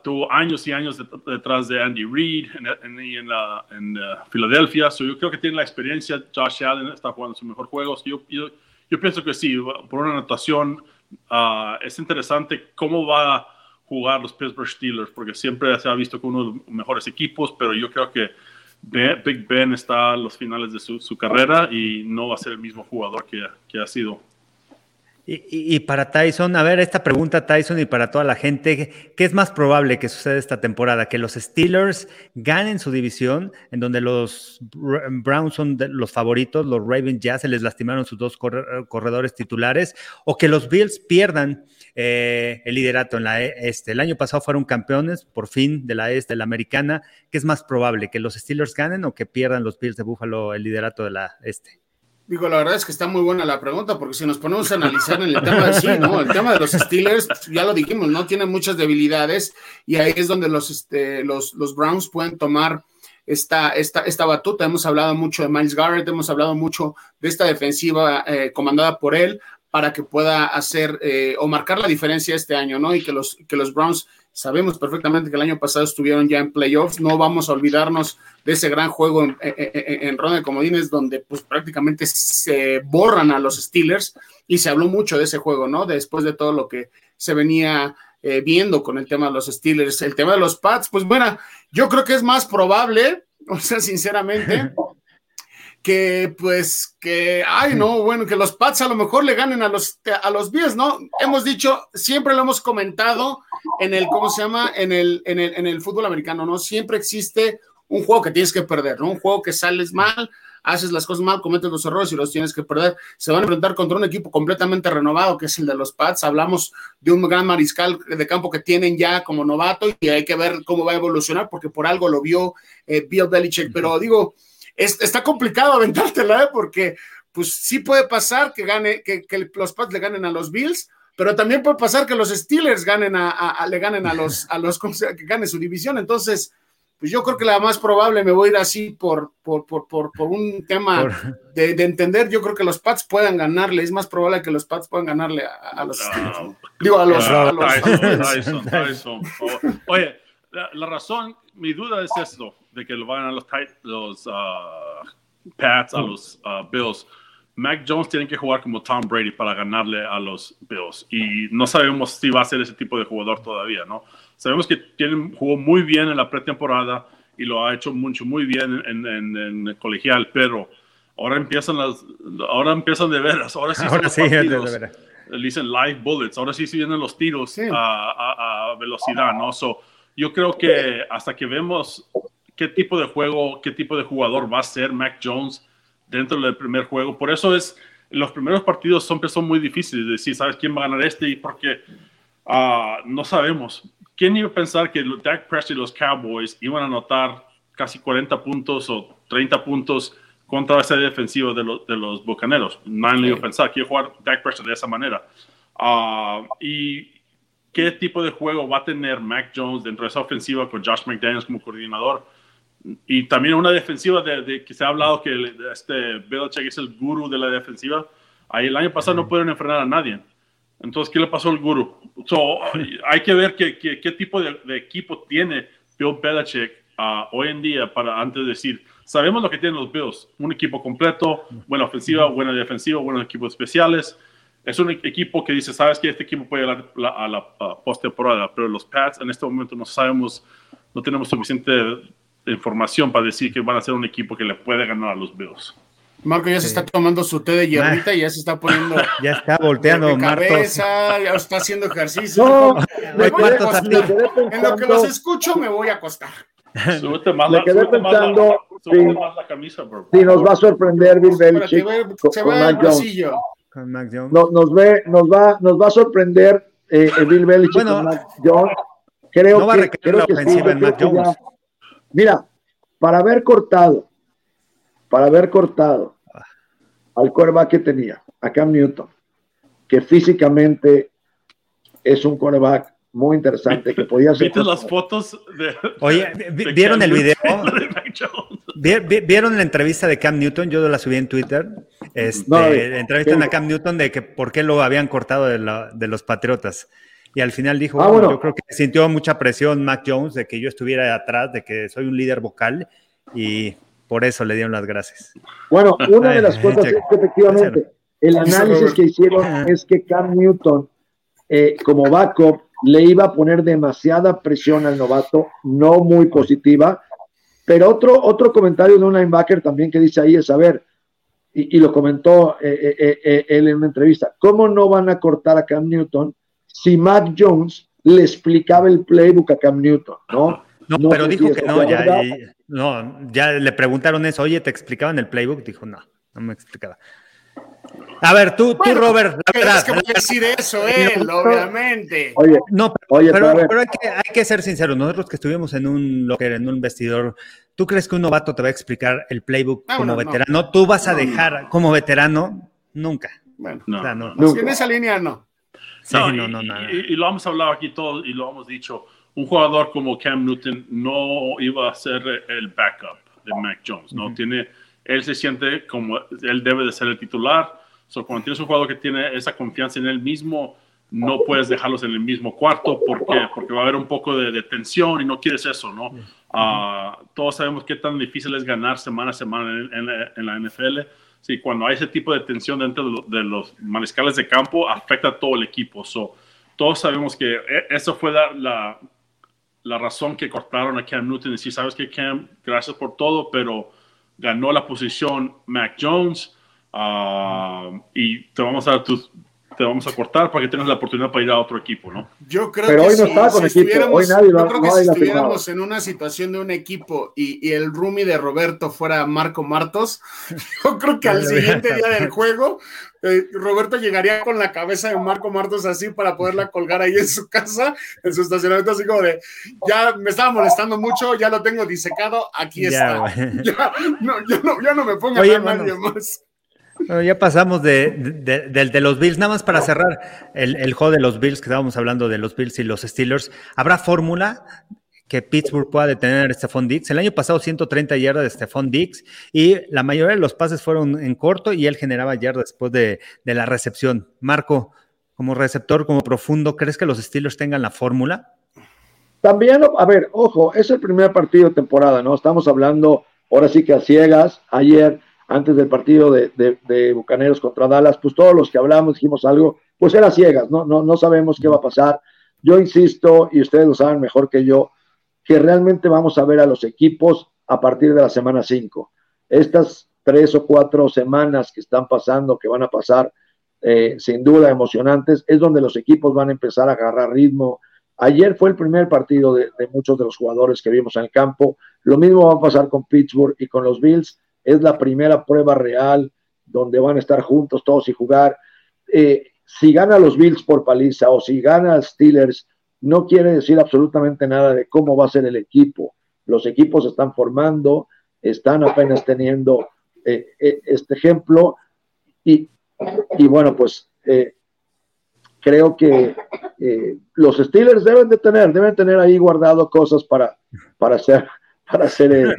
Tuvo años y años det- detrás de Andy Reid en, en, en, en, eh, Filadelfia. So yo creo que tiene la experiencia. Josh Allen está jugando su mejor juego. So yo, yo, yo pienso que sí, por una anotación es interesante cómo va a jugar los Pittsburgh Steelers, porque siempre se ha visto como uno de los mejores equipos, pero yo creo que Big Ben está a los finales de su, carrera y no va a ser el mismo jugador que, ha sido. Y, y- para Tyson, a ver, esta pregunta, Tyson, y para toda la gente, ¿qué es más probable que suceda esta temporada? ¿Que los Steelers ganen su división, en donde los Br- Browns son los favoritos, los Ravens ya se les lastimaron sus dos corre- corredores titulares, o que los Bills pierdan eh, el liderato en la e- este? El año pasado fueron campeones, por fin, de la este, de la americana. ¿Qué es más probable, que los Steelers ganen o que pierdan los Bills de Buffalo el liderato de la este? Digo, la verdad es que está muy buena la pregunta, porque si nos ponemos a analizar en el tema de sí, ¿no? El tema de los Steelers, ya lo dijimos, ¿no? Tienen muchas debilidades y ahí es donde los, este, los, los Browns pueden tomar esta, esta, esta batuta. Hemos hablado mucho de Miles Garrett, hemos hablado mucho de esta defensiva eh, comandada por él para que pueda hacer eh, o marcar la diferencia este año, ¿no? Y que los, que los Browns sabemos perfectamente que el año pasado estuvieron ya en playoffs, no vamos a olvidarnos de ese gran juego en, en, ronda de comodines donde pues prácticamente se borran a los Steelers y se habló mucho de ese juego, ¿no? Después de todo lo que se venía eh, viendo con el tema de los Steelers, el tema de los Pats, pues bueno, yo creo que es más probable, o sea, sinceramente, que pues que, ay, no, bueno, que los Pats a lo mejor le ganen a los, a los Bills, ¿no? Hemos dicho, siempre lo hemos comentado en el, ¿cómo se llama? En el, en el, en el fútbol americano, ¿no? Siempre existe un juego que tienes que perder, ¿no? Un juego que sales mal, haces las cosas mal, cometes los errores y los tienes que perder. Se van a enfrentar contra un equipo completamente renovado, que es el de los Pats. Hablamos de un gran mariscal de campo que tienen ya como novato y hay que ver cómo va a evolucionar, porque por algo lo vio eh, Bill Belichick. Pero digo, es, está complicado aventártela, ¿eh? porque pues sí puede pasar que gane, que, que, los Pats le ganen a los Bills, pero también puede pasar que los Steelers ganen a, a, a le ganen a los, a los que gane su división. Entonces, pues yo creo que la más probable me voy a ir así por, por, por, por, por un tema por... De, de, entender. Yo creo que los Pats puedan ganarle. Es más probable que los Pats puedan ganarle a, a los Digo, a los. A los Tyson, Tyson. Oye, la, la, razón, mi duda es esto: de que lo van a los, los uh, Pats, a los Bills. Mac Jones tiene que jugar como Tom Brady para ganarle a los Bills. Y no sabemos si va a ser ese tipo de jugador todavía, ¿no? Sabemos que tiene, jugó muy bien en la pretemporada y lo ha hecho mucho, muy bien en, en, en el colegial, pero ahora empiezan las, ahora empiezan de veras, ahora sí ahora sí, partidos, de veras. le dicen live bullets, ahora sí, sí vienen los tiros sí. a, a, a, velocidad, ¿no? So, yo creo que hasta que vemos qué tipo de juego, qué tipo de jugador va a ser Mac Jones dentro del primer juego, por eso es, los primeros partidos son, son muy difíciles de decir, ¿sabes quién va a ganar este? Y porque uh, no sabemos. ¿Quién iba a pensar que Dak Prescott y los Cowboys iban a anotar casi 40 puntos o 30 puntos contra esa defensiva de, los, de los Bucaneros? Nadie sí. iba a pensar que iba a jugar Dak Prescott de esa manera. Uh, y qué tipo de juego va a tener Mac Jones dentro de esa ofensiva con Josh McDaniels como coordinador. Y también una defensiva de, de que se ha hablado que el, este Belichick es el guru de la defensiva. Ahí el año pasado no pudieron enfrentar a nadie. Entonces, ¿qué le pasó al guru? So, hay que ver qué, qué, qué tipo de, de, equipo tiene Bill Belichick uh, hoy en día para antes de decir, sabemos lo que tienen los Bills, un equipo completo, buena ofensiva, buena defensiva, buenos equipos especiales. Es un equipo que dice, sabes que este equipo puede ir a la, la uh, postemporada, pero los Pats en este momento no sabemos, no tenemos suficiente información para decir que van a ser un equipo que le puede ganar a los Bills. Marco ya se está tomando su té de hierbita y ya se está poniendo. Ya está volteando, de Marco. cabeza, ya está haciendo ejercicio. No, me voy a acostar. En lo que los escucho, me voy a acostar. Súbete más, me quedé pensando más, la, más la camisa, bro. si nos va a sorprender Bill Belichick se va al pasillo. Con Mac Jones. No, nos, ve, nos, va, nos va a sorprender eh, Bill Belichick bueno, con Mac Jones. Creo no va a recaer la ofensiva sí, en Mac Jones. Mira, para haber cortado, para haber cortado al coreback que tenía, a Cam Newton, que físicamente es un coreback muy interesante que podía ser. ¿Viste las fotos de. Oye, ¿vieron el video? ¿Vieron la entrevista de Cam Newton? Yo la subí en Twitter. Este, entrevistan a Cam Newton de que por qué lo habían cortado de, los Patriotas. Y al final dijo, ah, yo creo que sintió mucha presión Mac Jones de que yo estuviera atrás, de que soy un líder vocal y por eso le dieron las gracias. Bueno, una de las cosas es que efectivamente el análisis que hicieron es que Cam Newton, eh, como backup, le iba a poner demasiada presión al novato, no muy positiva. Pero otro, otro comentario de un linebacker también que dice ahí es, a ver, y, lo comentó eh, eh, eh, él en una entrevista, ¿cómo no van a cortar a Cam Newton si Mac Jones le explicaba el playbook a Cam Newton? No, no, pero dijo que no ya, no, ya le preguntaron eso, oye, ¿te explicaban el playbook? Dijo, no, no me explicaba. A ver, tú, tú Robert, la verdad. Es que voy a decir eso él, obviamente. Oye, no, pero, pero, hay, que, hay, que, ser sinceros. Nosotros que estuvimos en un locker, en un vestidor, ¿tú crees que un novato te va a explicar el playbook ah, como veterano? ¿Tú vas a dejar como veterano? Nunca. Bueno, no, En esa línea no. No, no, no, y, y, lo hemos hablado aquí todos y lo hemos dicho. Un jugador como Cam Newton no iba a ser el backup de Mac Jones. No tiene, él se siente como él debe de ser el titular So, cuando tienes un jugador que tiene esa confianza en él mismo, no puedes dejarlos en el mismo cuarto. ¿Por qué? Porque va a haber un poco de, tensión y no quieres eso, ¿no? Ah, todos sabemos qué tan difícil es ganar semana a semana en, la NFL. Sí, cuando hay ese tipo de tensión dentro de, los mariscales de campo, afecta a todo el equipo. So, todos sabemos que e, eso fue la, la, razón que cortaron a Cam Newton. Y sí, sabes que Cam, gracias por todo, pero ganó la posición Mac Jones Ah, y te vamos a dar tus, te vamos a cortar para que tengas la oportunidad para ir a otro equipo, ¿no? Yo creo que si, estuviéramos en una situación de un equipo y, el roomie de Roberto fuera Marco Martos, yo creo que al siguiente día del juego eh, Roberto llegaría con la cabeza de Marco Martos así para poderla colgar ahí en su casa, en su estacionamiento, así como de, ya me estaba molestando mucho, ya lo tengo disecado, aquí está. Ya, no, ya, no, me ponga a nadie más ya pasamos de, de, los Bills. Nada más para cerrar el, juego de los Bills, que estábamos hablando de los Bills y los Steelers. ¿Habrá fórmula que Pittsburgh pueda detener a Stephon Dix? El año pasado 130 yardas de Stephon Dix y la mayoría de los pases fueron en corto y él generaba yardas después de, la recepción. Marco, como receptor, como profundo, ¿crees que los Steelers tengan la fórmula? También, a ver, ojo, es el primer partido de temporada, ¿no? Estamos hablando ahora sí que a ciegas. Ayer antes del partido de, Bucaneros contra Dallas, pues todos los que hablamos dijimos algo, pues era ciegas, ¿no? No, no sabemos qué va a pasar. Yo insisto, y ustedes lo saben mejor que yo, que realmente vamos a ver a los equipos a partir de la semana 5. Estas tres o cuatro semanas que están pasando, que van a pasar, eh, sin duda emocionantes, es donde los equipos van a empezar a agarrar ritmo. Ayer fue el primer partido de, de muchos de los jugadores que vimos en el campo. Lo mismo va a pasar con Pittsburgh y con los Bills es la primera prueba real donde van a estar juntos todos y jugar. Eh, si gana los Bills por paliza o si gana Steelers, no quiere decir absolutamente nada de cómo va a ser el equipo. Los equipos se están formando, están apenas teniendo eh, eh, este ejemplo y, bueno, pues creo que los Steelers deben de tener, deben tener ahí guardado cosas para, para hacer para hacer el,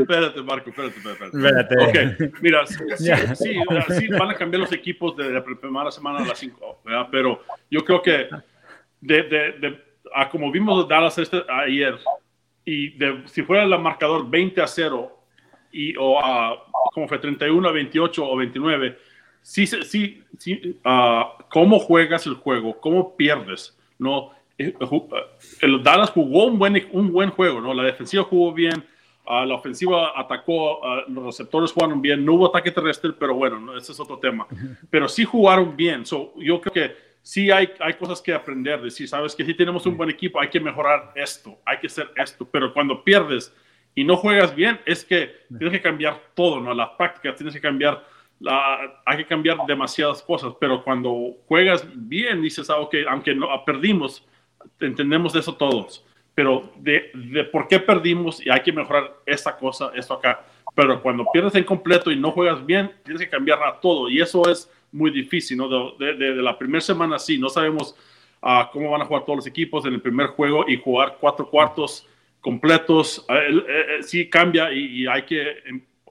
Espérate, Marco, espérate, espérate. Ok, mira, sí, sí, van a cambiar los equipos de la primera semana a las 5, pero yo creo que de, de, a como vimos Dallas este, ayer, y si fuera el marcador 20 a 0, y, o a, como fue 31 a 28 o 29, sí, sí, sí, uh, cómo juegas el juego, cómo pierdes, ¿no? Eh, el Dallas jugó un buen, un buen juego, ¿no? La defensiva jugó bien, uh, la ofensiva atacó, uh, los receptores jugaron bien, no hubo ataque terrestre, pero bueno, ese es otro tema. Pero sí jugaron bien, so, yo creo que sí hay, hay cosas que aprender, de si sabes que si tenemos un buen equipo, hay que mejorar esto, hay que hacer esto, pero cuando pierdes y no juegas bien, es que tienes que cambiar todo, ¿no? La práctica, tienes que cambiar, la, hay que cambiar demasiadas cosas, pero cuando juegas bien, dices, ah, ok, aunque no, perdimos, entendemos eso todos. pero de, de por qué perdimos y hay que mejorar esta cosa, esto acá. Pero cuando pierdes en completo y no juegas bien, tienes que cambiar a todo. Y eso es muy difícil, ¿no? De, de, de la primera semana sí, no sabemos uh, cómo van a jugar todos los equipos en el primer juego y jugar cuatro cuartos completos. Uh, sí cambia y, y, hay que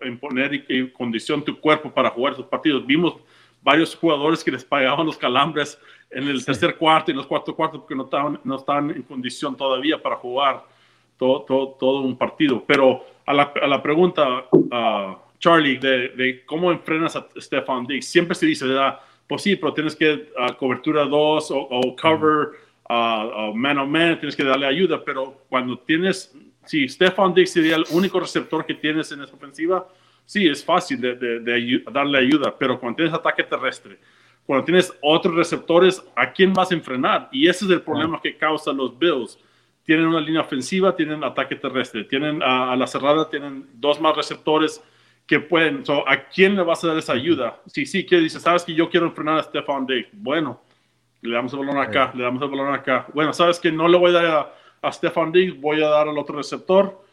en poner en condición tu cuerpo para jugar esos partidos. Vimos varios jugadores que les pagaban los calambres en el tercer cuarto y los cuartos cuartos porque no estaban, no estaban en condición todavía para jugar todo, todo, todo un partido. Pero a la, a la pregunta, uh, Charlie, de, de, cómo enfrenas a Stefan Diggs, siempre se dice, ¿verdad? pues sí, pero tienes que uh, cobertura 2 o, o, cover, uh, man on man, tienes que darle ayuda, pero cuando tienes, si Stefan Diggs sería el único receptor que tienes en esa ofensiva, sí, es fácil de, de, de, darle ayuda, pero cuando tienes ataque terrestre, cuando tienes otros receptores, ¿a quién vas a enfrenar? Y ese es el problema que causa los Bills. Tienen una línea ofensiva, tienen ataque terrestre, tienen a, a la cerrada, tienen dos más receptores que pueden. So, ¿A quién le vas a dar esa ayuda? Si sí, que dice, sabes que yo quiero enfrenar a Stefan Diggs. Bueno, le damos el balón acá, le damos el balón acá. Bueno, sabes que no le voy a dar a, a Stefan Diggs, voy a dar al otro receptor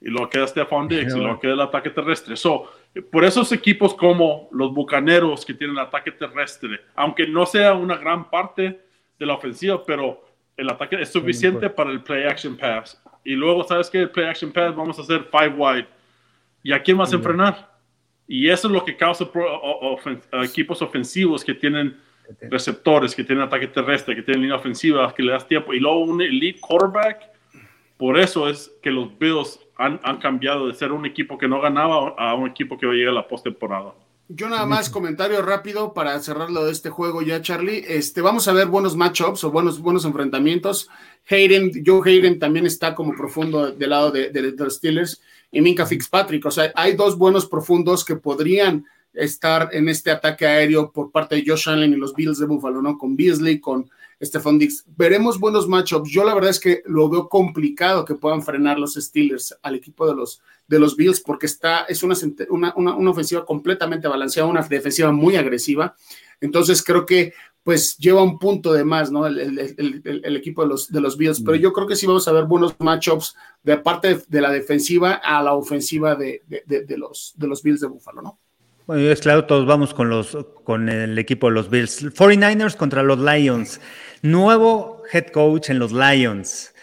y lo queda Stefan Diggs y lo queda el ataque terrestre. So, por esos equipos como los Bucaneros que tienen ataque terrestre, aunque no sea una gran parte de la ofensiva, pero el ataque es suficiente para el play action pass. Y luego, ¿sabes que El play action pass vamos a hacer five wide. ¿Y a quién vas a enfrenar? Y eso es lo que causa ofen equipos ofensivos que tienen receptores, que tienen ataque terrestre, que tienen línea ofensiva, que le das tiempo. Y luego un elite quarterback. Por eso es que los Bills han, cambiado de ser un equipo que no ganaba a un equipo que va a llegar la postemporada. Yo nada más comentario rápido para cerrar lo de este juego ya, Charlie. Este, vamos a ver buenos matchups o buenos, buenos enfrentamientos. Hayden, Joe Hayden también está como profundo del lado de, de, de los Steelers y Minka Fitzpatrick. O sea, hay dos buenos profundos que podrían estar en este ataque aéreo por parte de Josh Allen y los Bills de Buffalo, ¿no? Con Beasley, con Stephon Diggs. Veremos buenos matchups. Yo la verdad es que lo veo complicado que puedan frenar los Steelers al equipo de los, de los Bills porque está, es una, una, una, ofensiva completamente balanceada, una defensiva muy agresiva. Entonces creo que pues lleva un punto de más, ¿no? El, equipo de los, de los Bills, pero yo creo que sí vamos a ver buenos matchups de parte de la defensiva a la ofensiva de, de, de los, de los Bills de Buffalo, ¿no? Bueno, es claro, todos vamos con, los, con el equipo de los Bills. 49ers contra los Lions. Nuevo head coach en los Lions.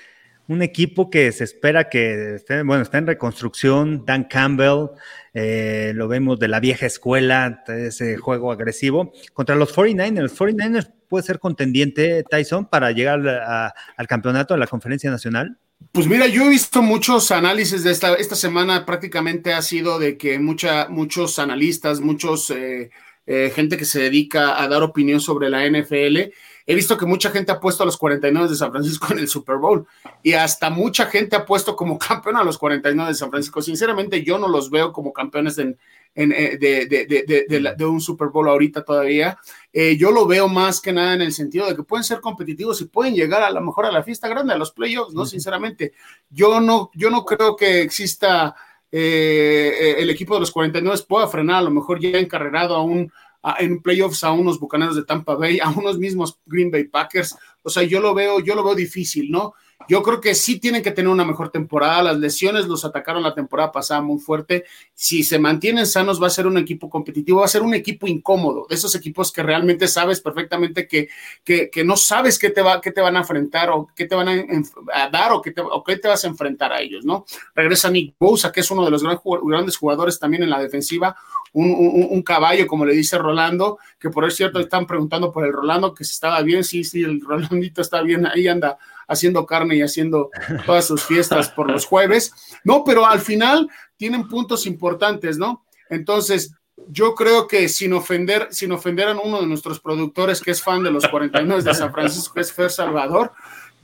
Un equipo que se espera que esté, bueno, está en reconstrucción. Dan Campbell, eh, lo vemos de la vieja escuela, ese juego agresivo. Contra los 49ers. 49ers puede ser contendiente, Tyson, para llegar al campeonato de la conferencia nacional. Pues mira, yo he visto muchos análisis de esta, esta semana, prácticamente ha sido de que mucha, muchos analistas, muchos eh, eh, gente que se dedica a dar opinión sobre la NFL, he visto que mucha gente ha puesto a los 49 de San Francisco en el Super Bowl y hasta mucha gente ha puesto como campeón a los 49 de San Francisco. Sinceramente, yo no los veo como campeones en, en, de, de, de, de, de un Super Bowl ahorita todavía. Eh, yo lo veo más que nada en el sentido de que pueden ser competitivos y pueden llegar a lo mejor a la fiesta grande, a los playoffs, ¿no? Uh -huh. Sinceramente, yo no, yo no creo que exista eh, el equipo de los 49 pueda frenar, a lo mejor ya encarrerado a un a, en playoffs a unos bucaneros de Tampa Bay, a unos mismos Green Bay Packers. O sea, yo lo veo, yo lo veo difícil, ¿no? Yo creo que sí tienen que tener una mejor temporada. Las lesiones los atacaron la temporada pasada muy fuerte. Si se mantienen sanos, va a ser un equipo competitivo, va a ser un equipo incómodo, esos equipos que realmente sabes perfectamente que, que, no sabes qué te, va, qué te van a enfrentar o qué te van a, dar o qué, te, qué te vas a enfrentar a ellos, ¿no? Regresa Nick Bosa, que es uno de los gran, grandes jugadores también en la defensiva, un, caballo, como le dice Rolando, que por cierto están preguntando por el Rolando, que si estaba bien, sí, sí, el Rolandito está bien, ahí anda haciendo carne y haciendo todas sus fiestas por los jueves. No, pero al final tienen puntos importantes, ¿no? Entonces, yo creo que sin ofender, sin ofender a uno de nuestros productores que es fan de los 49 de San Francisco, que es Fer Salvador,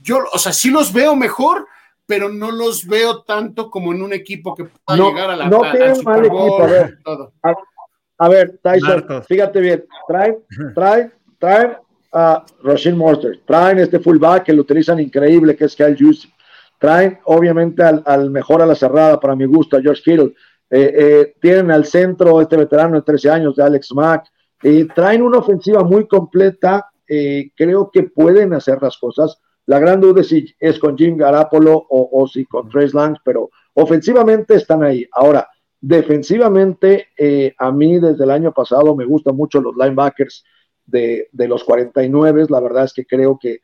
yo, o sea, sí los veo mejor, pero no los veo tanto como en un equipo que pueda no, llegar a la no a, al Super Bowl, equipo, a ver, a, a, ver Tyson, Marcos. fíjate bien, trae, trae, trae a Rashid Monster, traen este fullback que lo utilizan increíble, que es Kyle Juicy, traen obviamente al, al, mejor a la cerrada, para mi gusto, a George Kittle, eh, eh, tienen al centro este veterano de 13 años de Alex Mack, eh, traen una ofensiva muy completa, creo que pueden hacer las cosas, La gran duda es si es con Jim Garapolo o, si con Trace Lang, pero ofensivamente están ahí. Ahora, defensivamente, eh, a mí desde el año pasado me gustan mucho los linebackers de, los 49. La verdad es que creo que,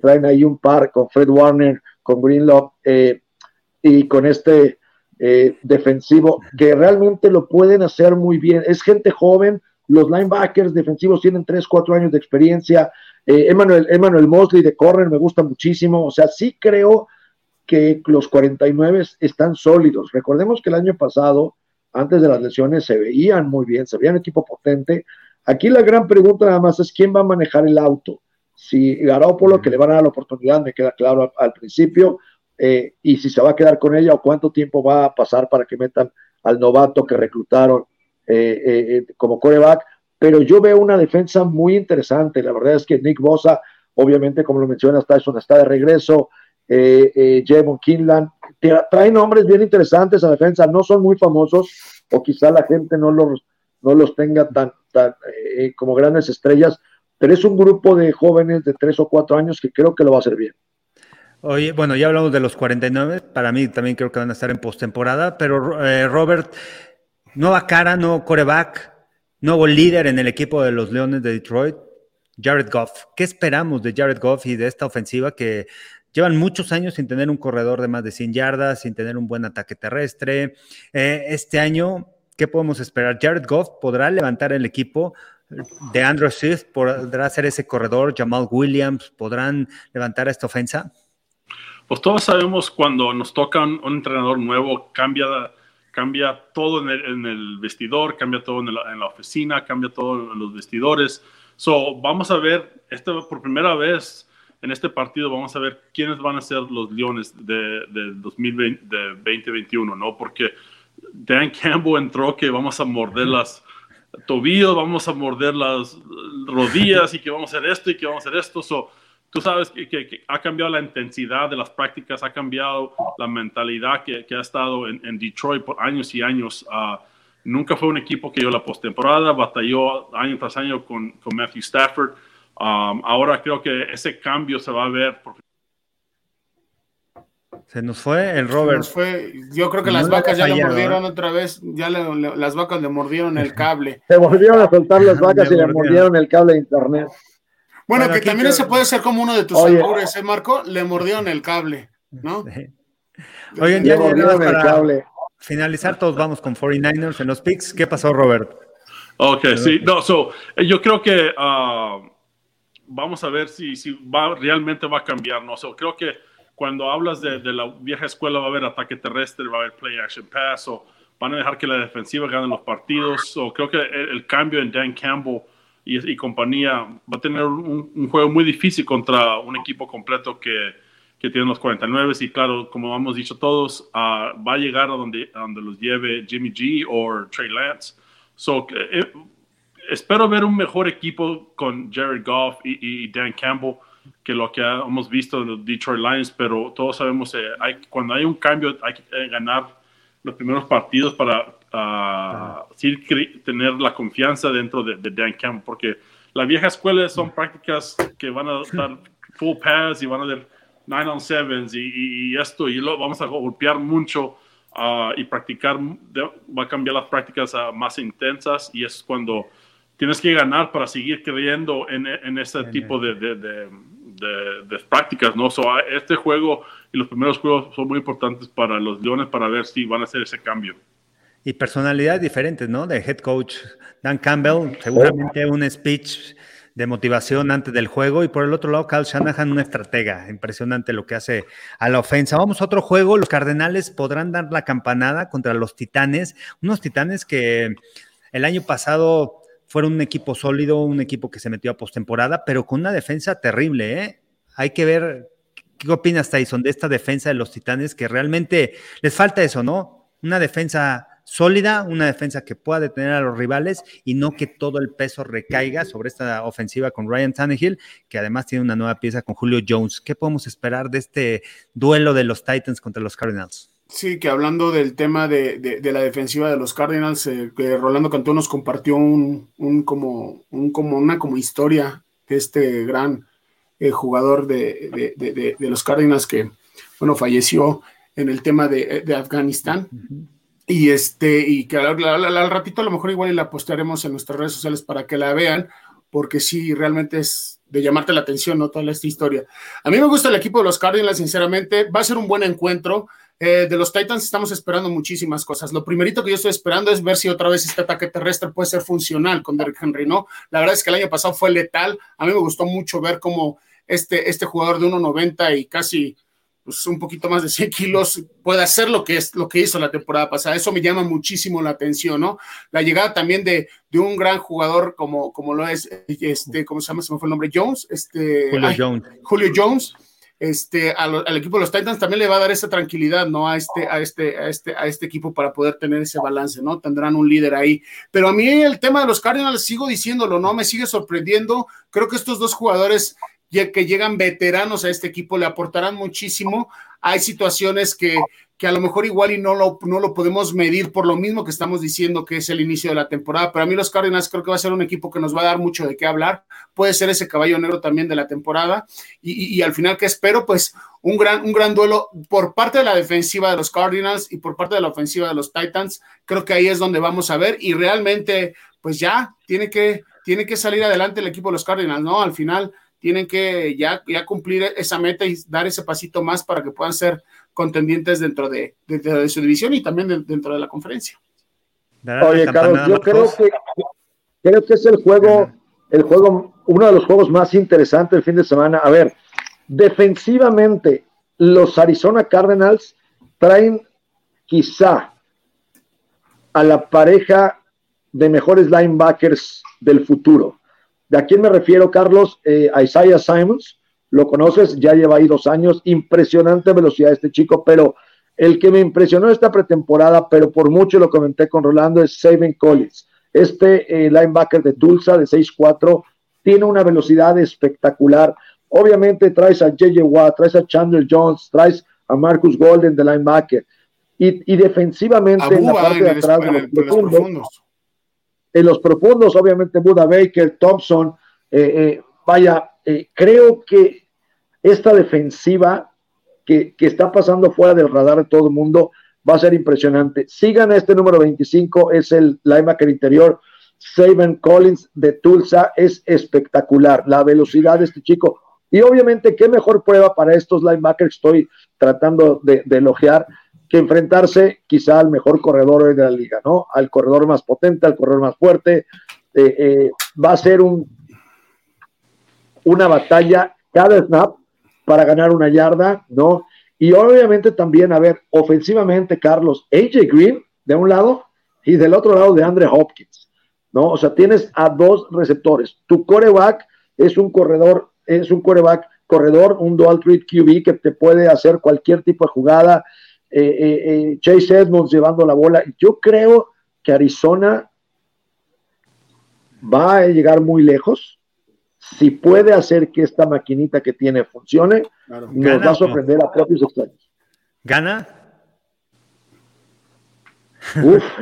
traen ahí un par con Fred Warner, con Greenlaw eh, y con este eh, defensivo que realmente lo pueden hacer muy bien. Es gente joven, los linebackers defensivos tienen 3, 4 años de experiencia. Eh, Emmanuel, Mosley de Corner me gusta muchísimo. O sea, sí creo que los 49 están sólidos. Recordemos que el año pasado, antes de las lesiones, se veían muy bien, se veían equipo potente. Aquí la gran pregunta nada más es quién va a manejar el auto. Si Garoppolo, que le van a dar la oportunidad, me queda claro al, principio, eh, y si se va a quedar con ella o cuánto tiempo va a pasar para que metan al novato que reclutaron eh, eh, como coreback, pero yo veo una defensa muy interesante. La verdad es que Nick Bosa, obviamente, como lo mencionas, Tyson está de regreso, Javon Kinlan, trae nombres bien interesantes a defensa, no son muy famosos, o quizá la gente no los, no los tenga tan, tan como grandes estrellas, pero es un grupo de jóvenes de tres o cuatro años que creo que lo va a hacer bien. Oye, bueno, ya hablamos de los 49, para mí también creo que van a estar en postemporada, pero Robert, Nueva cara, nuevo coreback, nuevo líder en el equipo de los Leones de Detroit, Jared Goff. ¿Qué esperamos de Jared Goff y de esta ofensiva que llevan muchos años sin tener un corredor de más de 100 yardas, sin tener un buen ataque terrestre? Eh, este año, ¿qué podemos esperar? Jared Goff podrá levantar el equipo. De Andrew Swift podrá ser ese corredor, Jamal Williams, ¿podrán levantar esta ofensa? Pues todos sabemos cuando nos toca un entrenador nuevo, cambia cambia todo en el, vestidor, cambia todo en la, oficina, cambia todo en los vestidores. So, vamos a ver, este, por primera vez en este partido, vamos a ver quiénes van a ser los Leones de, de 2021, ¿no? Porque Dan Campbell entró que vamos a morder las tobillos, vamos a morder las rodillas y que vamos a hacer esto y que vamos a hacer esto. So, tú sabes que, ha cambiado la intensidad de las prácticas, ha cambiado la mentalidad que, ha estado en, Detroit por años y años. Ah, nunca fue un equipo que dio la postemporada, batalló año tras año con, Matthew Stafford. Um, ahora creo que ese cambio se va a ver. Se nos fue el Robert. fue. Yo creo que las vacas ya le mordieron ¿eh? otra vez. Ya las vacas le mordieron el cable. Se volvieron a soltar las vacas y le mordieron el cable de internet. Bueno, que también ese puede ser como uno de tus errores, ¿eh, Marco? Le mordieron el cable, ¿no? Oigan, ya mordieron el cable. Finalizar, todos vamos con 49ers en los picks. ¿Qué pasó, Robert? Ok, sí, no, so, yo creo que ah, vamos a ver si, si va, realmente va a cambiar, ¿no? So, creo que cuando hablas de, la vieja escuela va a haber ataque terrestre, va a haber play action pass, o van a dejar que la defensiva gane los partidos, o creo que el cambio en Dan Campbell y, compañía va a tener un, juego muy difícil contra un equipo completo que, que tiene los 49 y claro, como hemos dicho todos, ah, va a llegar a donde, donde los lleve Jimmy G o Trey Lance. So, eh, espero ver un mejor equipo con Jared Goff y, Dan Campbell que lo que hemos visto en los Detroit Lions, pero todos sabemos que eh, cuando hay un cambio hay que eh, ganar los primeros partidos para tener la confianza dentro de, Dan Campbell, porque la vieja escuela son prácticas que van a dar full pass y van a dar 9 on 7 y, y, esto, y lo vamos a golpear mucho ah, y practicar, va a cambiar las prácticas a más intensas y es cuando tienes que ganar para seguir creyendo en, en ese tipo de, de, de, prácticas, ¿no? So, este juego y los primeros juegos son muy importantes para los Leones para ver si van a hacer ese cambio y personalidades diferentes, ¿no? De head coach Dan Campbell, seguramente un speech de motivación antes del juego y por el otro lado Kyle Shanahan, una estratega, impresionante lo que hace a la ofensa. Vamos a otro juego, los Cardenales podrán dar la campanada contra los Titanes, unos Titanes que el año pasado fueron un equipo sólido, un equipo que se metió a postemporada, pero con una defensa terrible, ¿eh? Hay que ver qué opinas Tyson de esta defensa de los Titanes que realmente les falta eso, ¿no? Una defensa sólida, una defensa que pueda detener a los rivales y no que todo el peso recaiga sobre esta ofensiva con Ryan Tannehill, que además tiene una nueva pieza con Julio Jones. ¿Qué podemos esperar de este duelo de los Titans contra los Cardinals? Sí, que hablando del tema de, la defensiva de los Cardinals, eh, que Rolando Cantú nos compartió un, como, un, como una como historia de este gran eh, jugador de, de, los Cardinals que, bueno, falleció en el tema de, Afganistán. Y este, y que al, ratito a lo mejor igual la postearemos en nuestras redes sociales para que la vean, porque sí, realmente es de llamarte la atención, ¿no? Toda esta historia. A mí me gusta el equipo de los Cardinals, sinceramente, va a ser un buen encuentro. Eh, de los Titans estamos esperando muchísimas cosas. Lo primerito que yo estoy esperando es ver si otra vez este ataque terrestre puede ser funcional con Derrick Henry, ¿no? La verdad es que el año pasado fue letal. A mí me gustó mucho ver cómo este, este jugador de 1.90 y casi pues, un poquito más de 100 kilos puede hacer lo que, es, lo que hizo la temporada pasada. Eso me llama muchísimo la atención, ¿no? La llegada también de, de un gran jugador como, como lo es, este, ¿cómo se llama? Se me fue el nombre, Jones. Este, Julio Jones. Julio Jones este, al, equipo de los Titans también le va a dar esa tranquilidad, ¿no? A este, a este, a este, a este equipo para poder tener ese balance, ¿no? Tendrán un líder ahí. Pero a mí el tema de los Cardinals, sigo diciéndolo, ¿no? Me sigue sorprendiendo. Creo que estos dos jugadores que llegan veteranos a este equipo le aportarán muchísimo. Hay situaciones que, que a lo mejor igual y no lo, no lo podemos medir por lo mismo que estamos diciendo que es el inicio de la temporada, pero a mí los Cardinals creo que va a ser un equipo que nos va a dar mucho de qué hablar, puede ser ese caballo negro también de la temporada. Y, al final que espero pues un gran, un gran duelo por parte de la defensiva de los Cardinals y por parte de la ofensiva de los Titans, creo que ahí es donde vamos a ver y realmente pues ya tiene que, tiene que salir adelante el equipo de los Cardinals, ¿no? Al final tienen que ya, ya cumplir esa meta y dar ese pasito más para que puedan ser contendientes dentro de, de, su división y también dentro de la conferencia. Oye, Carlos, yo creo que, creo que es el juego, el juego, uno de los juegos más interesantes del fin de semana. A ver, defensivamente, los Arizona Cardinals traen quizá a la pareja de mejores linebackers del futuro. ¿De a quién me refiero, Carlos? Eh, a Isaiah Simons, lo conoces, ya lleva ahí dos años, impresionante velocidad este chico, pero el que me impresionó esta pretemporada, pero por mucho lo comenté con Rolando, es Saban Collins. Este eh, linebacker de Tulsa de 6'4 tiene una velocidad espectacular. Obviamente traes a JJ Watt, traes a Chandler Jones, traes a Marcus Golden de linebacker. Y, defensivamente en la parte de atrás de los, profundos, En los profundos, obviamente Buda Baker, Thompson, eh, eh, vaya, eh, creo que esta defensiva que, está pasando fuera del radar de todo el mundo va a ser impresionante. Sigan este número 25, es el linebacker interior. Saban Collins de Tulsa es espectacular. La velocidad de este chico. Y obviamente, qué mejor prueba para estos linebackers estoy tratando de, elogiar que enfrentarse quizá al mejor corredor de la liga, ¿no? Al corredor más potente, al corredor más fuerte. Eh, eh, va a ser un, una batalla cada snap para ganar una yarda, ¿no? Y obviamente también, a ver, ofensivamente, Carlos, AJ Green de un lado y del otro lado de Andre Hopkins, ¿no? O sea, tienes a dos receptores. Tu coreback es un corredor, es un coreback corredor, un dual threat QB que te puede hacer cualquier tipo de jugada. Eh, eh, eh, Chase Edmonds llevando la bola. Yo creo que Arizona va a llegar muy lejos si puede hacer que esta maquinita que tiene funcione, nos va a sorprender a propios extraños. ¿Gana? Uf.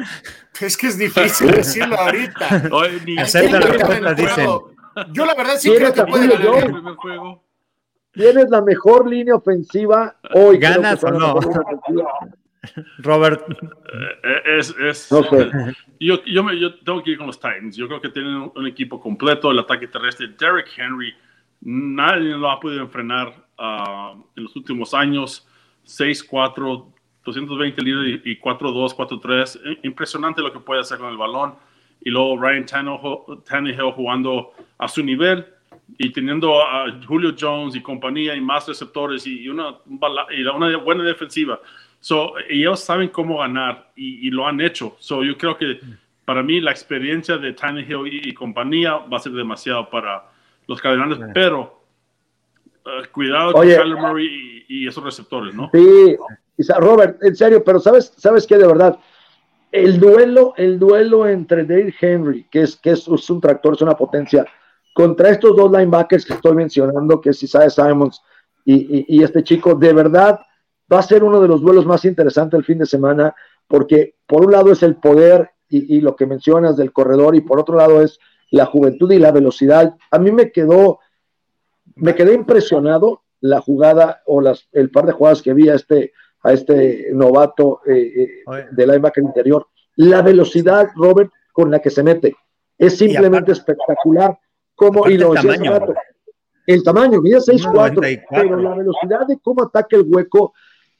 Es que es difícil decirlo ahorita. Yo la verdad sí creo que puede ganar Tienes la mejor línea ofensiva hoy. ¿Ganas o no? Robert. Eh, es, es yo, yo, me, yo, tengo que ir con los Titans. Yo creo que tienen un, equipo completo. El ataque terrestre, Derrick Henry, nadie lo ha podido enfrenar uh, en los últimos años. 6-4, 220 libras y 4-2, 4-3. Impresionante lo que puede hacer con el balón. Y luego Ryan Tannehill jugando a su nivel y teniendo a Julio Jones y compañía y más receptores y una, y una buena defensiva. So, ellos saben cómo ganar y, lo han hecho. So, yo creo que para mí la experiencia de Tannehill y, y compañía va a ser demasiado para los Cardenales, pero uh, cuidado con Kyler Murray y, esos receptores, ¿no? Sí, Robert, en serio, pero sabes, sabes qué de verdad, el duelo, el duelo entre Dave Henry, que es que es, un tractor, es una potencia, contra estos dos linebackers que estoy mencionando, que es Isaiah Simons y, y este chico, de verdad va a ser uno de los duelos más interesantes el fin de semana, porque por un lado es el poder y, lo que mencionas del corredor, y por otro lado es la juventud y la velocidad. A mí me quedó me quedé impresionado la jugada o las, el par de jugadas que vi a este, a este novato eh, eh, de linebacker interior. La velocidad, Robert, con la que se mete es simplemente espectacular. Como, y lo el tamaño, el tamaño, mide 6'4, pero la velocidad de cómo ataca el hueco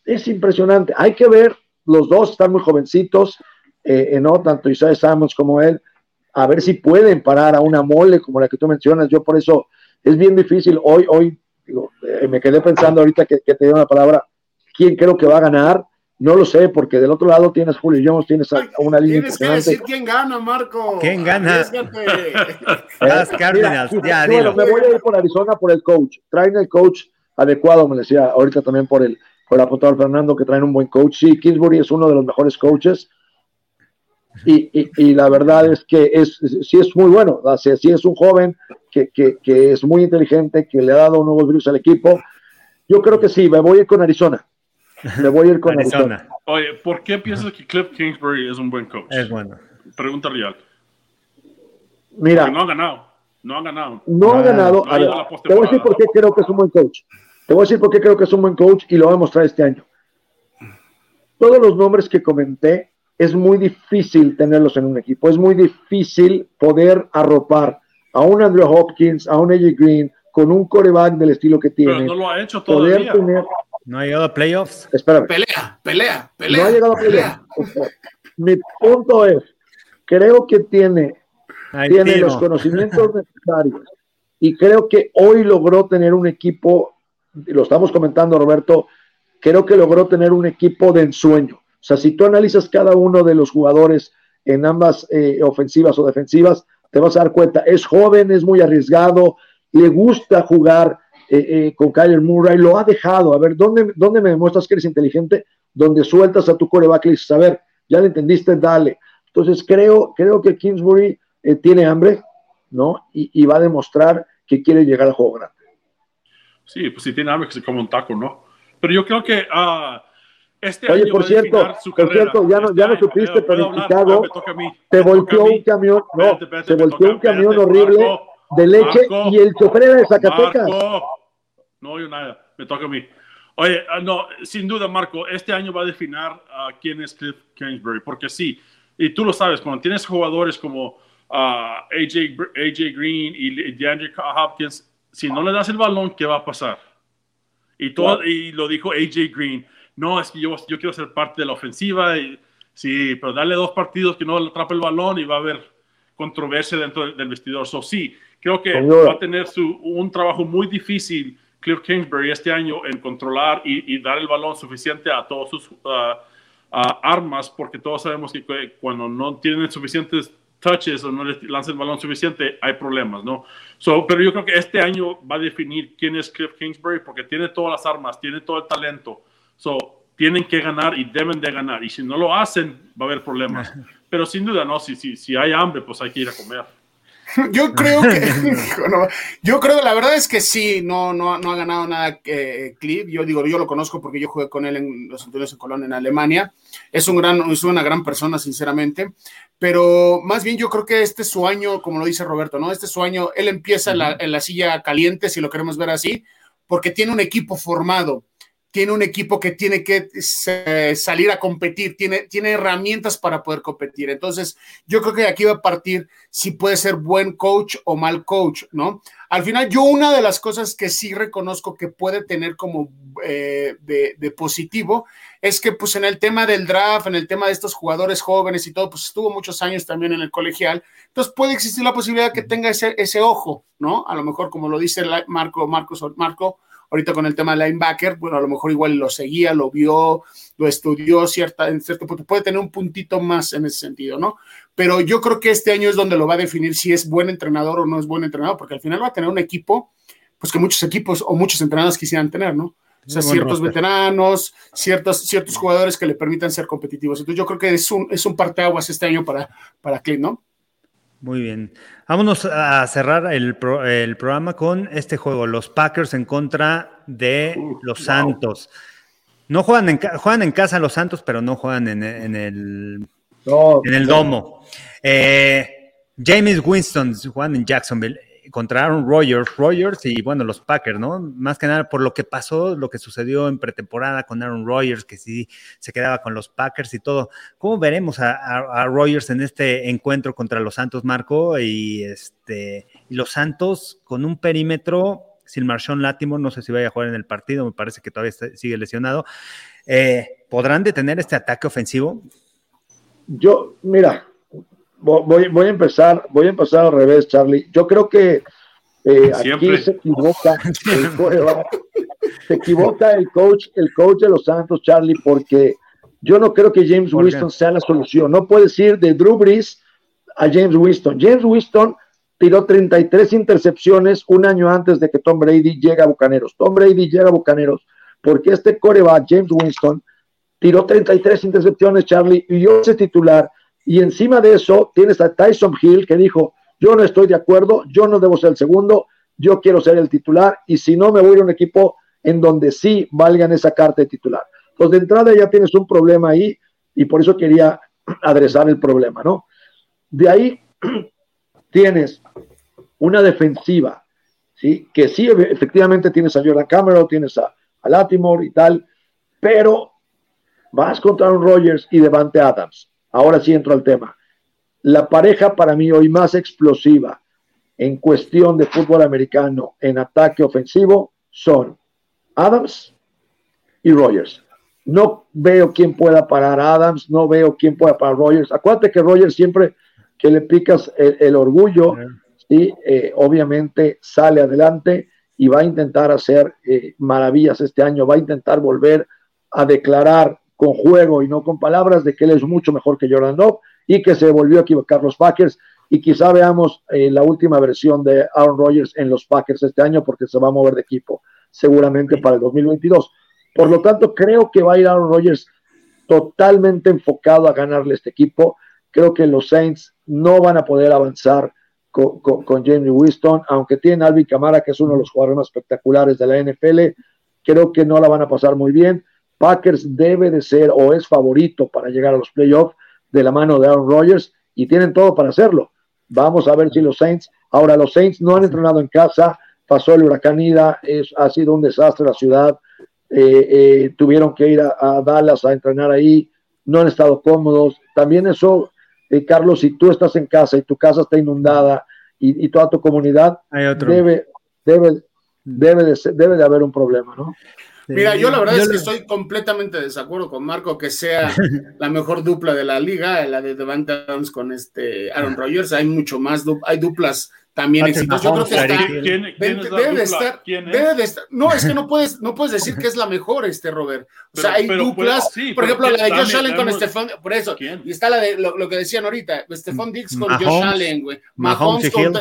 es impresionante. Hay que ver, los dos están muy jovencitos, eh, ¿no? Tanto Isaiah Samuels como él, a ver si pueden parar a una mole como la que tú mencionas. Yo por eso es bien difícil. Hoy, hoy eh, me quedé pensando ahorita que, te dio una palabra, ¿quién creo que va a ganar? No lo sé, porque del otro lado tienes Julio Jones, tienes una línea Tienes que decir quién gana, Marco. ¿Quién gana? Las Cardinals, ya, bueno, me voy a ir por Arizona por el coach. Traen el coach adecuado, me decía ahorita también por el, por el apuntador Fernando, que traen un buen coach. Sí, Kingsbury es uno de los mejores coaches. Y, y, y, la verdad es que es, sí es muy bueno, sí es un joven que, que, que, es muy inteligente, que le ha dado nuevos virus al equipo. Yo creo que sí, me voy a ir con Arizona. Me voy a ir con Arizona. Oye, ¿por qué piensas que Cliff Kingsbury es un buen coach? Es bueno. Pregunta real. Mira. Porque no ha ganado. No ha ganado. No ha ganado. a ver, te voy a decir por qué creo que es un buen coach. Te voy a decir por qué creo que es un buen coach y lo voy a mostrar este año. Todos los nombres que comenté es muy difícil tenerlos en un equipo. Es muy difícil poder arropar a un Andrew Hopkins, a un AJ Green, con un coreback del estilo que tiene. Pero no lo ha hecho todavía. no ha llegado a playoffs. Espera. Pelea, pelea, pelea. No ha llegado a playoffs. Mi punto es, creo que tiene, tiene los conocimientos necesarios y creo que hoy logró tener un equipo, lo estamos comentando Roberto, creo que logró tener un equipo de ensueño. O sea, si tú analizas cada uno de los jugadores en ambas eh, ofensivas o defensivas, te vas a dar cuenta, es joven, es muy arriesgado, le gusta jugar eh, eh, con Kyler Murray, lo ha dejado. A ver, ¿dónde, ¿dónde me demuestras que eres inteligente? Donde sueltas a tu coreback y dices, a ver, ya le entendiste, dale. Entonces creo, creo que Kingsbury tiene hambre, ¿no? Y, va a demostrar que quiere llegar al juego grande. Sí, pues si tiene hambre, que se come un taco, ¿no? Pero yo creo que uh, este Oye, por cierto, por cierto, ya no, ya no este supiste, pero en Chicago te volteó un camión, no, te volteó un camión horrible de leche y el chofer era de Zacatecas. No oigo nada, me toca a mí. Oye, ah, no, sin duda, Marco, este año va a definir a quién es Cliff Kingsbury, porque sí, y tú lo sabes, cuando tienes jugadores como ah, AJ, AJ Green y DeAndre Hopkins, si no le das el balón, ¿qué va a pasar? Y, todo, y lo dijo AJ Green no, es que yo, yo quiero ser parte de la ofensiva. Y, sí, pero dale dos partidos que no atrape el balón y va a haber controversia dentro del, vestidor. So, sí, creo que va a tener su, un trabajo muy difícil Cliff Kingsbury este año en controlar y, dar el balón suficiente a todos sus uh, armas, porque todos sabemos que cuando no tienen suficientes touches o no les lanzan el balón suficiente, hay problemas, ¿no? So, pero yo creo que este año va a definir quién es Cliff Kingsbury, porque tiene todas las armas, tiene todo el talento So, tienen que ganar y deben de ganar. Y si no lo hacen, va a haber problemas. Pero sin duda, no, si, si, si hay hambre, pues hay que ir a comer. Yo creo que, yo creo, la verdad es que sí, no, no, no ha ganado nada eh, Clip. Yo digo, yo lo conozco porque yo jugué con él en los Antonio en Colón en Alemania. Es un gran, es una gran persona, sinceramente. Pero más bien yo creo que este es su año, como lo dice Roberto, ¿no? Este es su año, él empieza en, la, en la silla caliente, si lo queremos ver así, porque tiene un equipo formado tiene un equipo que tiene que eh, salir a competir, tiene, tiene herramientas para poder competir. Entonces, yo creo que aquí va a partir si puede ser buen coach o mal coach, ¿no? Al final, yo una de las cosas que sí reconozco que puede tener como eh, de, positivo es que pues en el tema del draft, en el tema de estos jugadores jóvenes y todo, pues estuvo muchos años también en el colegial, entonces puede existir la posibilidad que tenga ese, ese ojo, ¿no? A lo mejor como lo dice Marco, Marcos, Marco, ahorita con el tema de linebacker, bueno, a lo mejor igual lo seguía, lo vio, lo estudió cierta, en cierto punto, puede tener un puntito más en ese sentido, ¿no? Pero yo creo que este año es donde lo va a definir si es buen entrenador o no es buen entrenador, porque al final va a tener un equipo, pues que muchos equipos o muchos entrenadores quisieran tener, ¿no? O sea, ciertos veteranos, ciertos, ciertos jugadores que le permitan ser competitivos. Entonces yo creo que es un, es un parteaguas este año para, para Clint, ¿no? Muy bien. Vámonos a cerrar el, programa con este juego, los Packers en contra de los Santos. No juegan en, juegan en casa los Santos, pero no juegan en, el, en el domo. Eh, James Winston juegan en Jacksonville. Contra Aaron Rodgers, Rodgers y bueno, los Packers, ¿no? Más que nada por lo que pasó, lo que sucedió en pretemporada con Aaron Rodgers, que sí se quedaba con los Packers y todo. ¿Cómo veremos a, a, Rodgers en este encuentro contra los Santos, Marco? Y este los Santos con un perímetro sin Marshawn Lattimore, no sé si vaya a jugar en el partido, me parece que todavía sigue lesionado. Eh, ¿Podrán detener este ataque ofensivo? Yo, mira, voy, voy, a empezar, voy a empezar al revés, Charlie. Yo creo que eh, aquí se equivoca el, se equivoca el coach, el coach de los Santos, Charlie, porque yo no creo que James Winston sea la solución. No puedes ir de Drew Brees a James Winston. James Winston tiró 33 intercepciones un año antes de que Tom Brady llegue a Bucaneros. Tom Brady llega a Bucaneros porque este coreback, James Winston, tiró 33 intercepciones, Charlie, y yo ese titular y encima de eso tienes a Tyson Hill que dijo, yo no estoy de acuerdo, yo no debo ser el segundo, yo quiero ser el titular y si no me voy a un equipo en donde sí valgan esa carta de titular. Pues de entrada ya tienes un problema ahí y por eso quería adresar el problema, ¿no? De ahí tienes una defensiva, ¿sí? Que sí, efectivamente tienes a Jordan Cameron, tienes a, a Latimore y tal, pero vas contra un Rogers y Devante Adams ahora sí entro al tema. La pareja para mí hoy más explosiva en cuestión de fútbol americano en ataque ofensivo son Adams y Rogers. No veo quién pueda parar a Adams, no veo quién pueda parar a Rogers. Acuérdate que Rogers siempre que le picas el, orgullo, y eh, obviamente sale adelante y va a intentar hacer eh, maravillas este año, va a intentar volver a declarar con juego y no con palabras de que él es mucho mejor que Jordan Love y que se volvió a equivocar los Packers y quizá veamos eh, la última versión de Aaron Rodgers en los Packers este año porque se va a mover de equipo seguramente para el 2022. Por lo tanto, creo que va a ir Aaron Rodgers totalmente enfocado a ganarle este equipo. Creo que los Saints no van a poder avanzar con, con, Jamie Winston, aunque tiene Alvin Camara, que es uno de los jugadores más espectaculares de la NFL. Creo que no la van a pasar muy bien. Packers debe de ser o es favorito para llegar a los playoffs de la mano de Aaron Rodgers y tienen todo para hacerlo. Vamos a ver si los Saints, ahora los Saints no han entrenado en casa, pasó el huracán Ida, es, ha sido un desastre la ciudad, eh, eh, tuvieron que ir a, Dallas a entrenar ahí, no han estado cómodos. También eso, eh, Carlos, si tú estás en casa y tu casa está inundada y, toda tu comunidad, debe, debe, debe, de debe de haber un problema, ¿no? Mira, yo la verdad es que estoy completamente de desacuerdo con Marco que sea la mejor dupla de la liga, la de Devante Adams con este Aaron Rodgers. Hay mucho más, hay duplas también exitosas. Yo creo que está, debe, de estar, debe de estar, no, es que no puedes, no puedes decir que es la mejor, este Robert. O sea, hay duplas, por ejemplo, la de Josh Allen con Stefan, por eso, y está la de lo, que decían ahorita, Stefan Dix con Josh Allen, güey, Mahomes, con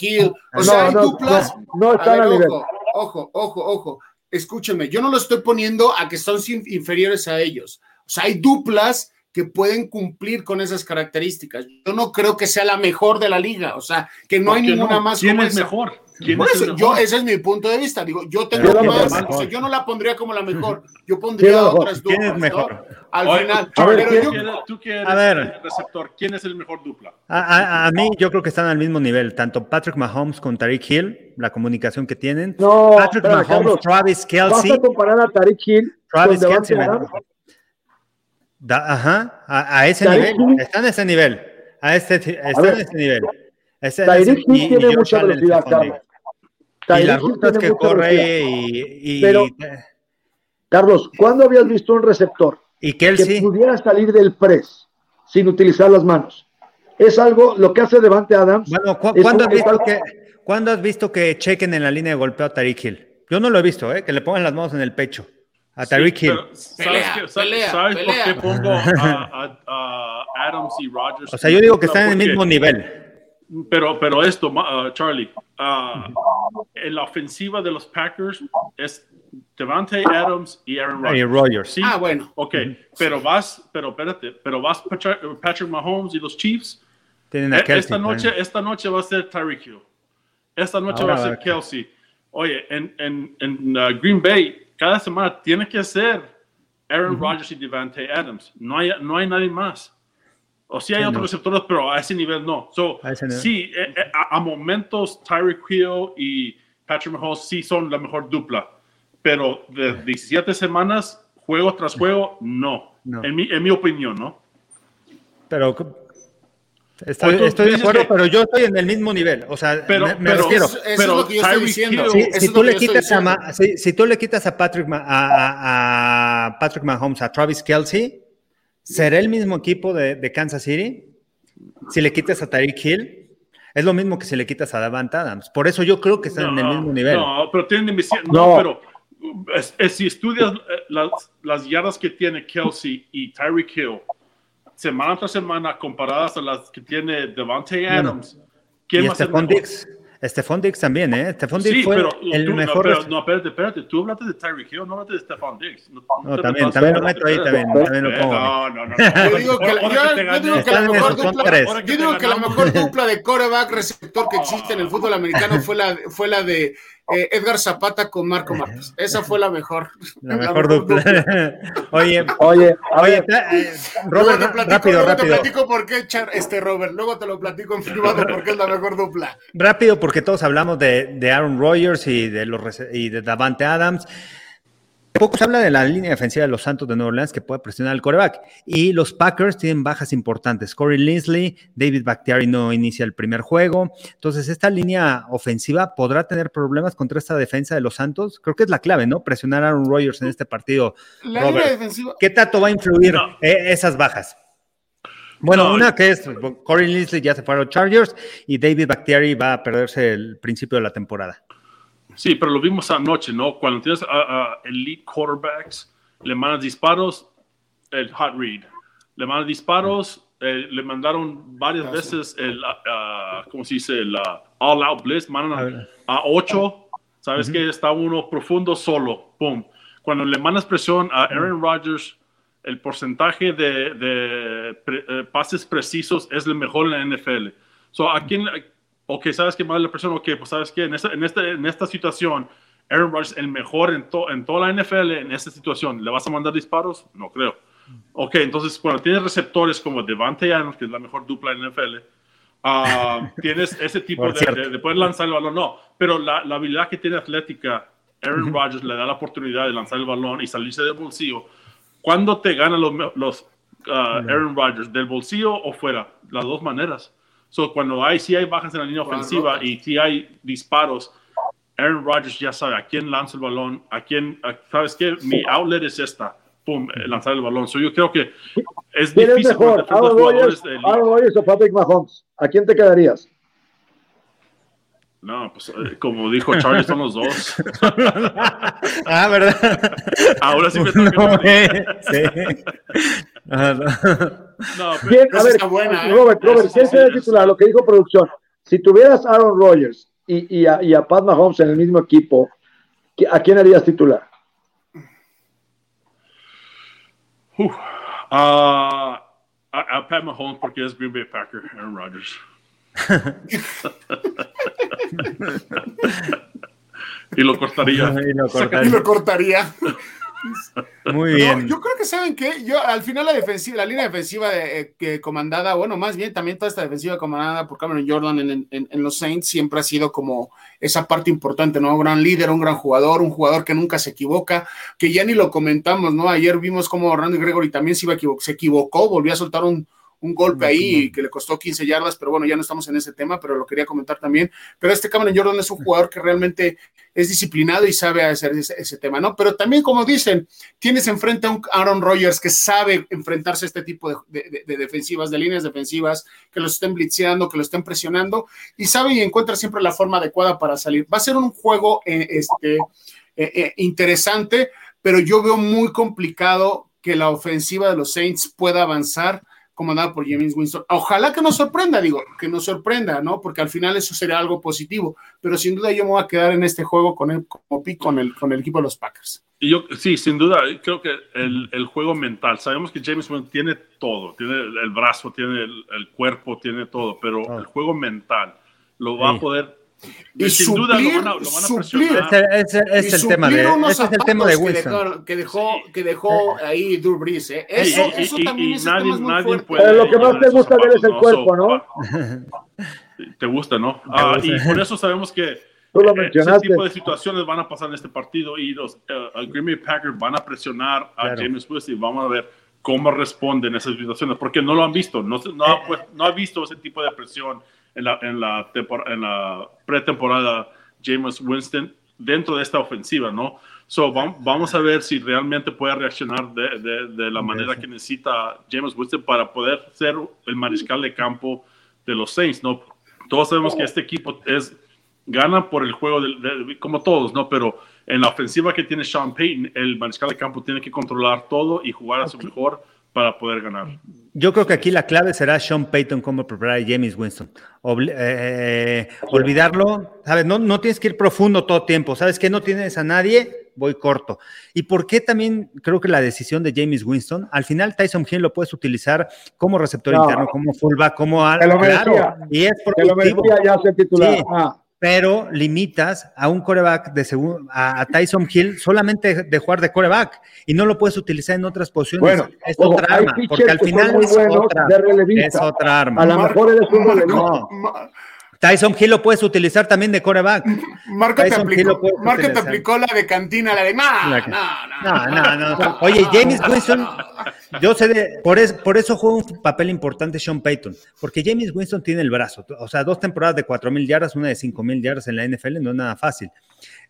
Hill, o sea, hay duplas. No, está a ver, ojo, ojo, ojo, ojo escúchenme, yo no lo estoy poniendo a que son inferiores a ellos. O sea, hay duplas que pueden cumplir con esas características. Yo no creo que sea la mejor de la liga, o sea, que no hay ninguna más. ¿Quién es mejor? Yo, ese es mi punto de vista. Digo, yo tengo más, o sea, yo no la pondría como la mejor. Yo pondría otras duplas. ¿Quién es mejor? Al final. A ver, tú quieres a ver. receptor, ¿quién es el mejor dupla? A, a, mí, yo creo que están al mismo nivel. Tanto Patrick Mahomes con Tariq Hill, la comunicación que tienen. No, Patrick Mahomes, Travis Kelsey. ¿Vas a comparar a Tariq Hill? Travis Kelsey. Ajá, a, ese nivel. Están a ese nivel. A este, están a, ese nivel. Ese, Hill tiene mucha velocidad, Carlos y las rutas que corre y, Pero, Carlos, ¿cuándo habías visto un receptor ¿Y que, él pudiera salir del press sin utilizar las manos? Es algo, lo que hace Devante Adams. Bueno, ¿cuándo, has visto que, ¿cuándo has visto que chequen en la línea de golpeo a Tariq Hill? Yo no lo he visto, ¿eh? que le pongan las manos en el pecho a Tariq Hill. ¿Sabes, ¿sabes por qué pongo a, Adams y Rogers? O sea, yo digo que están en el mismo nivel. Pero, pero esto, uh, Charlie, uh, en la ofensiva de los Packers es Devante Adams y Aaron Rodgers. ¿Sí? Ah, bueno. Ok, pero vas, pero espérate, pero vas Patrick Mahomes y los Chiefs. Tienen a e, esta noche, esta noche va a ser Tyreek Hill. Esta noche va a ser Kelsey. Oye, en, en, en uh, Green Bay, cada semana tiene que ser Aaron Rodgers y Devante Adams. No hay, no hay nadie más. O sí hay otros receptores, pero a ese nivel no. So, Sí, eh, eh, a, momentos Tyreek Hill y Patrick Mahomes sí son la mejor dupla, pero de 17 semanas, juego tras juego, no. En, mi, en mi opinión, ¿no? Pero Estoy, estoy de acuerdo, pero yo estoy en el mismo nivel. O sea, pero, me, pero, refiero. pero si, tú le quitas a, si, tú le quitas a Patrick, a, a Patrick Mahomes, a Travis Kelsey, ¿será el mismo equipo de, de, Kansas City? Si le quitas a Tyreek Hill, es lo mismo que si le quitas a Davant Adams. Por eso yo creo que están en el mismo nivel. No, pero tienen no, pero si estudias eh, las, las yardas que tiene Kelsey y Tyreek Hill semana tras semana comparadas a las que tiene Devante Adams. ¿Quién y Stephon Dix. Stephon Dix también, ¿eh? Stephon Dix fue el mejor. No, pero, no, espérate, espérate. Tú hablaste de Tyreek Hill, no hablaste de Stephon Dix. No, no también, también lo meto ahí, también, también lo pongo. No, no, no. Yo digo que, yo, yo digo que la mejor dupla, yo digo que la mejor dupla de coreback receptor que existe en el fútbol americano fue la, fue la de eh, Edgar Zapata con Marco Márquez. Esa fue la mejor. La, mejor, dupla. oye, oye, oye, eh, Robert, rápido, rápido. Te platico por qué, este Robert. Luego te lo platico en privado porque es la mejor dupla. Rápido, porque todos hablamos de, de Aaron Rodgers y de los y de Davante Adams. Poco se habla de la línea defensiva de los Santos de Nueva Orleans que puede presionar al coreback. Y los Packers tienen bajas importantes. Corey Linsley, David Bakhtiari no inicia el primer juego. Entonces, esta línea ofensiva podrá tener problemas contra esta defensa de los Santos. Creo que es la clave, ¿no? Presionar a Aaron Rodgers en este partido. La línea defensiva. ¿Qué tanto va a influir eh, esas bajas? Bueno, una que es Corey Linsley ya se fue a los Chargers y David Bakhtiari va a perderse el principio de la temporada. Sí, pero lo vimos anoche, ¿no? Cuando tienes a, elite quarterbacks, le mandas disparos, el hot read. Le mandas disparos, eh, le mandaron varias veces el, uh, ¿cómo se dice? El all out blitz, mandan a, 8, ¿sabes que Está uno profundo solo, pum. Cuando le mandas presión a Aaron Rodgers, el porcentaje de, de eh, pases precisos es el mejor en la NFL. So, ¿a quién, ok, ¿sabes qué más la persona? Ok, pues ¿sabes qué? En esta, en esta, en esta situación, Aaron Rodgers el mejor en, en toda la NFL en esta situación. ¿Le vas a mandar disparos? No creo. Ok, entonces cuando tienes receptores como Devante Adams, que es la mejor dupla en NFL, ah, tienes ese tipo de, de, poder lanzar el balón. No, pero la, la habilidad que tiene atlética, Aaron Rodgers le da la oportunidad de lanzar el balón y salirse del bolsillo. ¿Cuándo te ganan los, los ah, Aaron Rodgers? ¿Del bolsillo o fuera? Las dos maneras. So, cuando hay, si hay bajas en la línea ofensiva y si hay disparos, Aaron Rodgers ya sabe a quién lanza el balón, a quién, ¿sabes qué? Mi outlet es esta, pum, eh, lanzar el balón. So, yo creo que es difícil. Es mejor, Aaron Rodgers, Rodgers o Patrick Mahomes? ¿A quién te quedarías? No, pues eh, como dijo Charlie, son los dos. ah, ¿verdad? Ahora sí me toca. No, eh, sí. Ah, no, pero, a ver, buena, ¿eh? Robert, Robert, ¿quién sería titular? Lo que dijo producción. Si tuvieras Aaron Rodgers y, y, a, y a Pat Mahomes en el mismo equipo, ¿a quién harías titular? Uh, a, a Pat Mahomes porque es Green Bay Packer, Aaron Rodgers. Y lo cortaría. Y lo cortaría. Muy bien. yo creo que saben que yo al final la defensiva, la línea defensiva de, eh, comandada, bueno, más bien también toda esta defensiva comandada por Cameron Jordan en, en, los Saints siempre ha sido como esa parte importante, ¿no? Un gran líder, un gran jugador, un jugador que nunca se equivoca, que ya ni lo comentamos, ¿no? Ayer vimos como Randy Gregory también se, iba se equivocó, volvió a soltar un, un golpe ahí que le costó 15 yardas, pero bueno, ya no estamos en ese tema, pero lo quería comentar también. Pero este Cameron Jordan es un jugador que realmente es disciplinado y sabe hacer ese, tema, ¿no? Pero también, como dicen, tienes enfrente a un Aaron Rodgers que sabe enfrentarse a este tipo de, defensivas, de líneas defensivas, que lo estén blitzeando, que lo estén presionando, y sabe y encuentra siempre la forma adecuada para salir. Va a ser un juego eh, este, eh, eh, interesante, pero yo veo muy complicado que la ofensiva de los Saints pueda avanzar comandado por James Winston. Ojalá que nos sorprenda, digo, que nos sorprenda, ¿no? Porque al final eso sería algo positivo, pero sin duda yo me voy a quedar en este juego con el, como con el, con el equipo de los Packers. Y yo, sí, sin duda, creo que el, el juego mental, sabemos que James Winston tiene todo, tiene el, brazo, tiene el, cuerpo, tiene todo, pero el juego mental lo va a poder y sin duda lo van a, lo van a suplir, ese, es el tema de ese es el tema de Winston. Que dejó, que dejó, ahí Drew Brees, ¿eh? Eso, y, eso también es nadie, nadie puede, Pero lo que más te gusta él es el cuerpo, ¿no? Te gusta, ¿no? Ah, y por eso sabemos que Tú lo mencionaste. ese tipo de situaciones van a pasar en este partido y los uh, Green Bay Packers van a presionar a James Winston y vamos a ver cómo responden esas situaciones, porque no lo han visto, no, no, ha, pues, no ha visto ese tipo de presión en la, en la, en la pretemporada James Winston dentro de esta ofensiva, ¿no? So, vamos a ver si realmente puede reaccionar de, de, de la manera que necesita James Winston para poder ser el mariscal de campo de los Saints, ¿no? Todos sabemos que este equipo es gana por el juego, de, como todos, ¿no? Pero en la ofensiva que tiene Sean Payton, el mariscal de campo tiene que controlar todo y jugar a su mejor para poder ganar. Yo creo que aquí la clave será Sean Payton como preparar James Winston. Eh, eh, olvidarlo, ¿sabes? No, no tienes que ir profundo todo tiempo, ¿sabes? Que no tienes a nadie, voy corto. ¿Y por qué también creo que la decisión de James Winston? Al final Tyson Hill lo puedes utilizar como receptor interno, como fullback, como algo. Claro, y es productivo. ya se titular. Ah pero limitas a un coreback de a, Tyson Hill solamente de jugar de coreback y no lo puedes utilizar en otras posiciones. Bueno, es otra arma, porque al final es, otra, es, otra, arma. A lo mejor eres un relevista. Tyson Hill lo puedes utilizar también de coreback. Marco te, aplicó, te aplicó la de cantina, la de no, no, no, no, Oye, James Winston, yo sé de, por, por eso juega un papel importante Sean Payton, porque James Winston tiene el brazo. O sea, dos temporadas de cuatro mil yardas, una de cinco mil yardas en la NFL, no es nada fácil.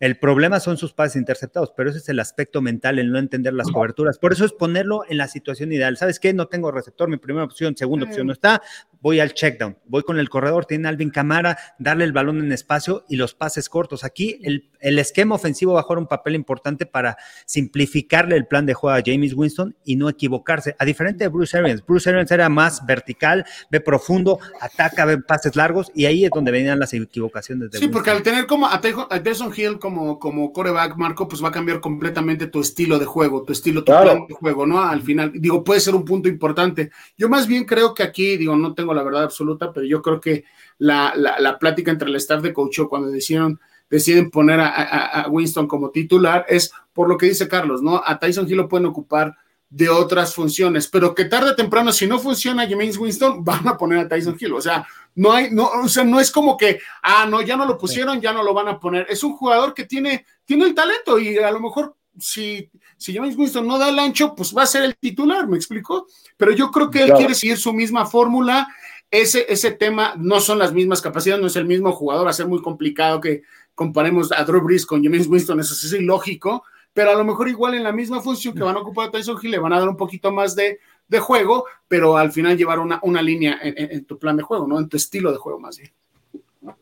El problema son sus pases interceptados, pero ese es el aspecto mental, el no entender las coberturas. Por eso es ponerlo en la situación ideal. ¿Sabes qué? No tengo receptor, mi primera opción, segunda opción no está, voy al check down, voy con el corredor, tiene Alvin Camara, darle el balón en espacio y los pases cortos. Aquí el, el esquema ofensivo va a jugar un papel importante para simplificarle el plan de juego a James Winston y no equivocarse. A diferente de Bruce Arians, Bruce Arians era más vertical, ve profundo, ataca, ve pases largos y ahí es donde venían las equivocaciones de Sí, porque al tener como a, Tyson Hill como como, como coreback, Marco, pues va a cambiar completamente tu estilo de juego, tu estilo, tu plan de juego, ¿no? Al final, digo, puede ser un punto importante. Yo más bien creo que aquí, digo, no tengo la verdad absoluta, pero yo creo que la, la, plática entre el staff de coach cuando decidieron, deciden poner a, a, Winston como titular es por lo que dice Carlos, ¿no? A Tyson Hill lo pueden ocupar de otras funciones, pero que tarde o temprano, si no funciona James Winston, van a poner a Tyson Hill. O sea, no hay, no, o sea, no es como que, ah, no, ya no lo pusieron, ya no lo van a poner. Es un jugador que tiene, tiene el talento y a lo mejor si, si James Winston no da el ancho, pues va a ser el titular, ¿me explico? Pero yo creo que él quiere seguir su misma fórmula. Ese, ese tema no son las mismas capacidades, no es el mismo jugador, va a ser muy complicado que comparemos a Drew Brees con James Winston, eso es ilógico pero a lo mejor igual en la misma función que van a ocupar a Tyson Hill le van a dar un poquito más de, juego, pero al final llevar una, una línea en, tu plan de juego, ¿no? En tu estilo de juego más bien.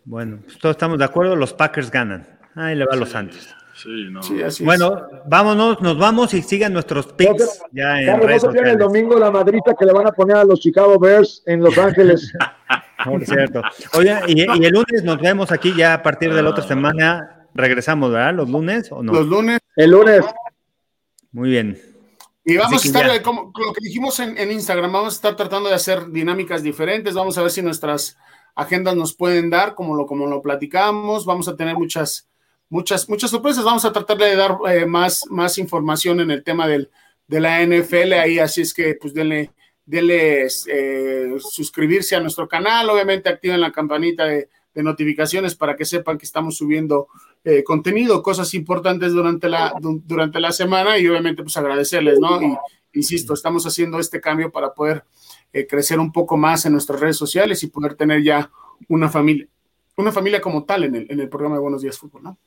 Bueno, pues todos estamos de acuerdo, los Packers ganan. Ahí le va a los Santos. Sí, no. bueno, vámonos, nos vamos y sigan nuestros picks ya en redes el domingo la madrita que le van a poner a los Chicago Bears en Los Ángeles. Por cierto. Oye, y, y, el lunes nos vemos aquí ya a partir de la otra semana regresamos, ¿verdad? ¿Los lunes o no? Los lunes. El lunes. Muy bien. Y vamos a estar, como lo que dijimos en, Instagram, vamos a estar tratando de hacer dinámicas diferentes, vamos a ver si nuestras agendas nos pueden dar, como lo, como lo platicamos, vamos a tener muchas, muchas, muchas sorpresas, vamos a tratar de dar eh, más, más información en el tema del, de la NFL ahí, así es que pues denle, denle eh, suscribirse a nuestro canal, obviamente activen la campanita de, de notificaciones para que sepan que estamos subiendo eh, contenido, cosas importantes durante la, durante la semana y obviamente pues agradecerles, ¿no? Y insisto, estamos haciendo este cambio para poder eh, crecer un poco más en nuestras redes sociales y poder tener ya una familia, una familia como tal en el, en el programa de Buenos Días Fútbol, ¿no?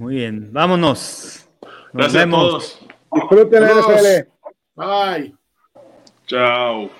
Muy bien, vámonos. Nos Gracias vemos. A todos. Bye. Chao.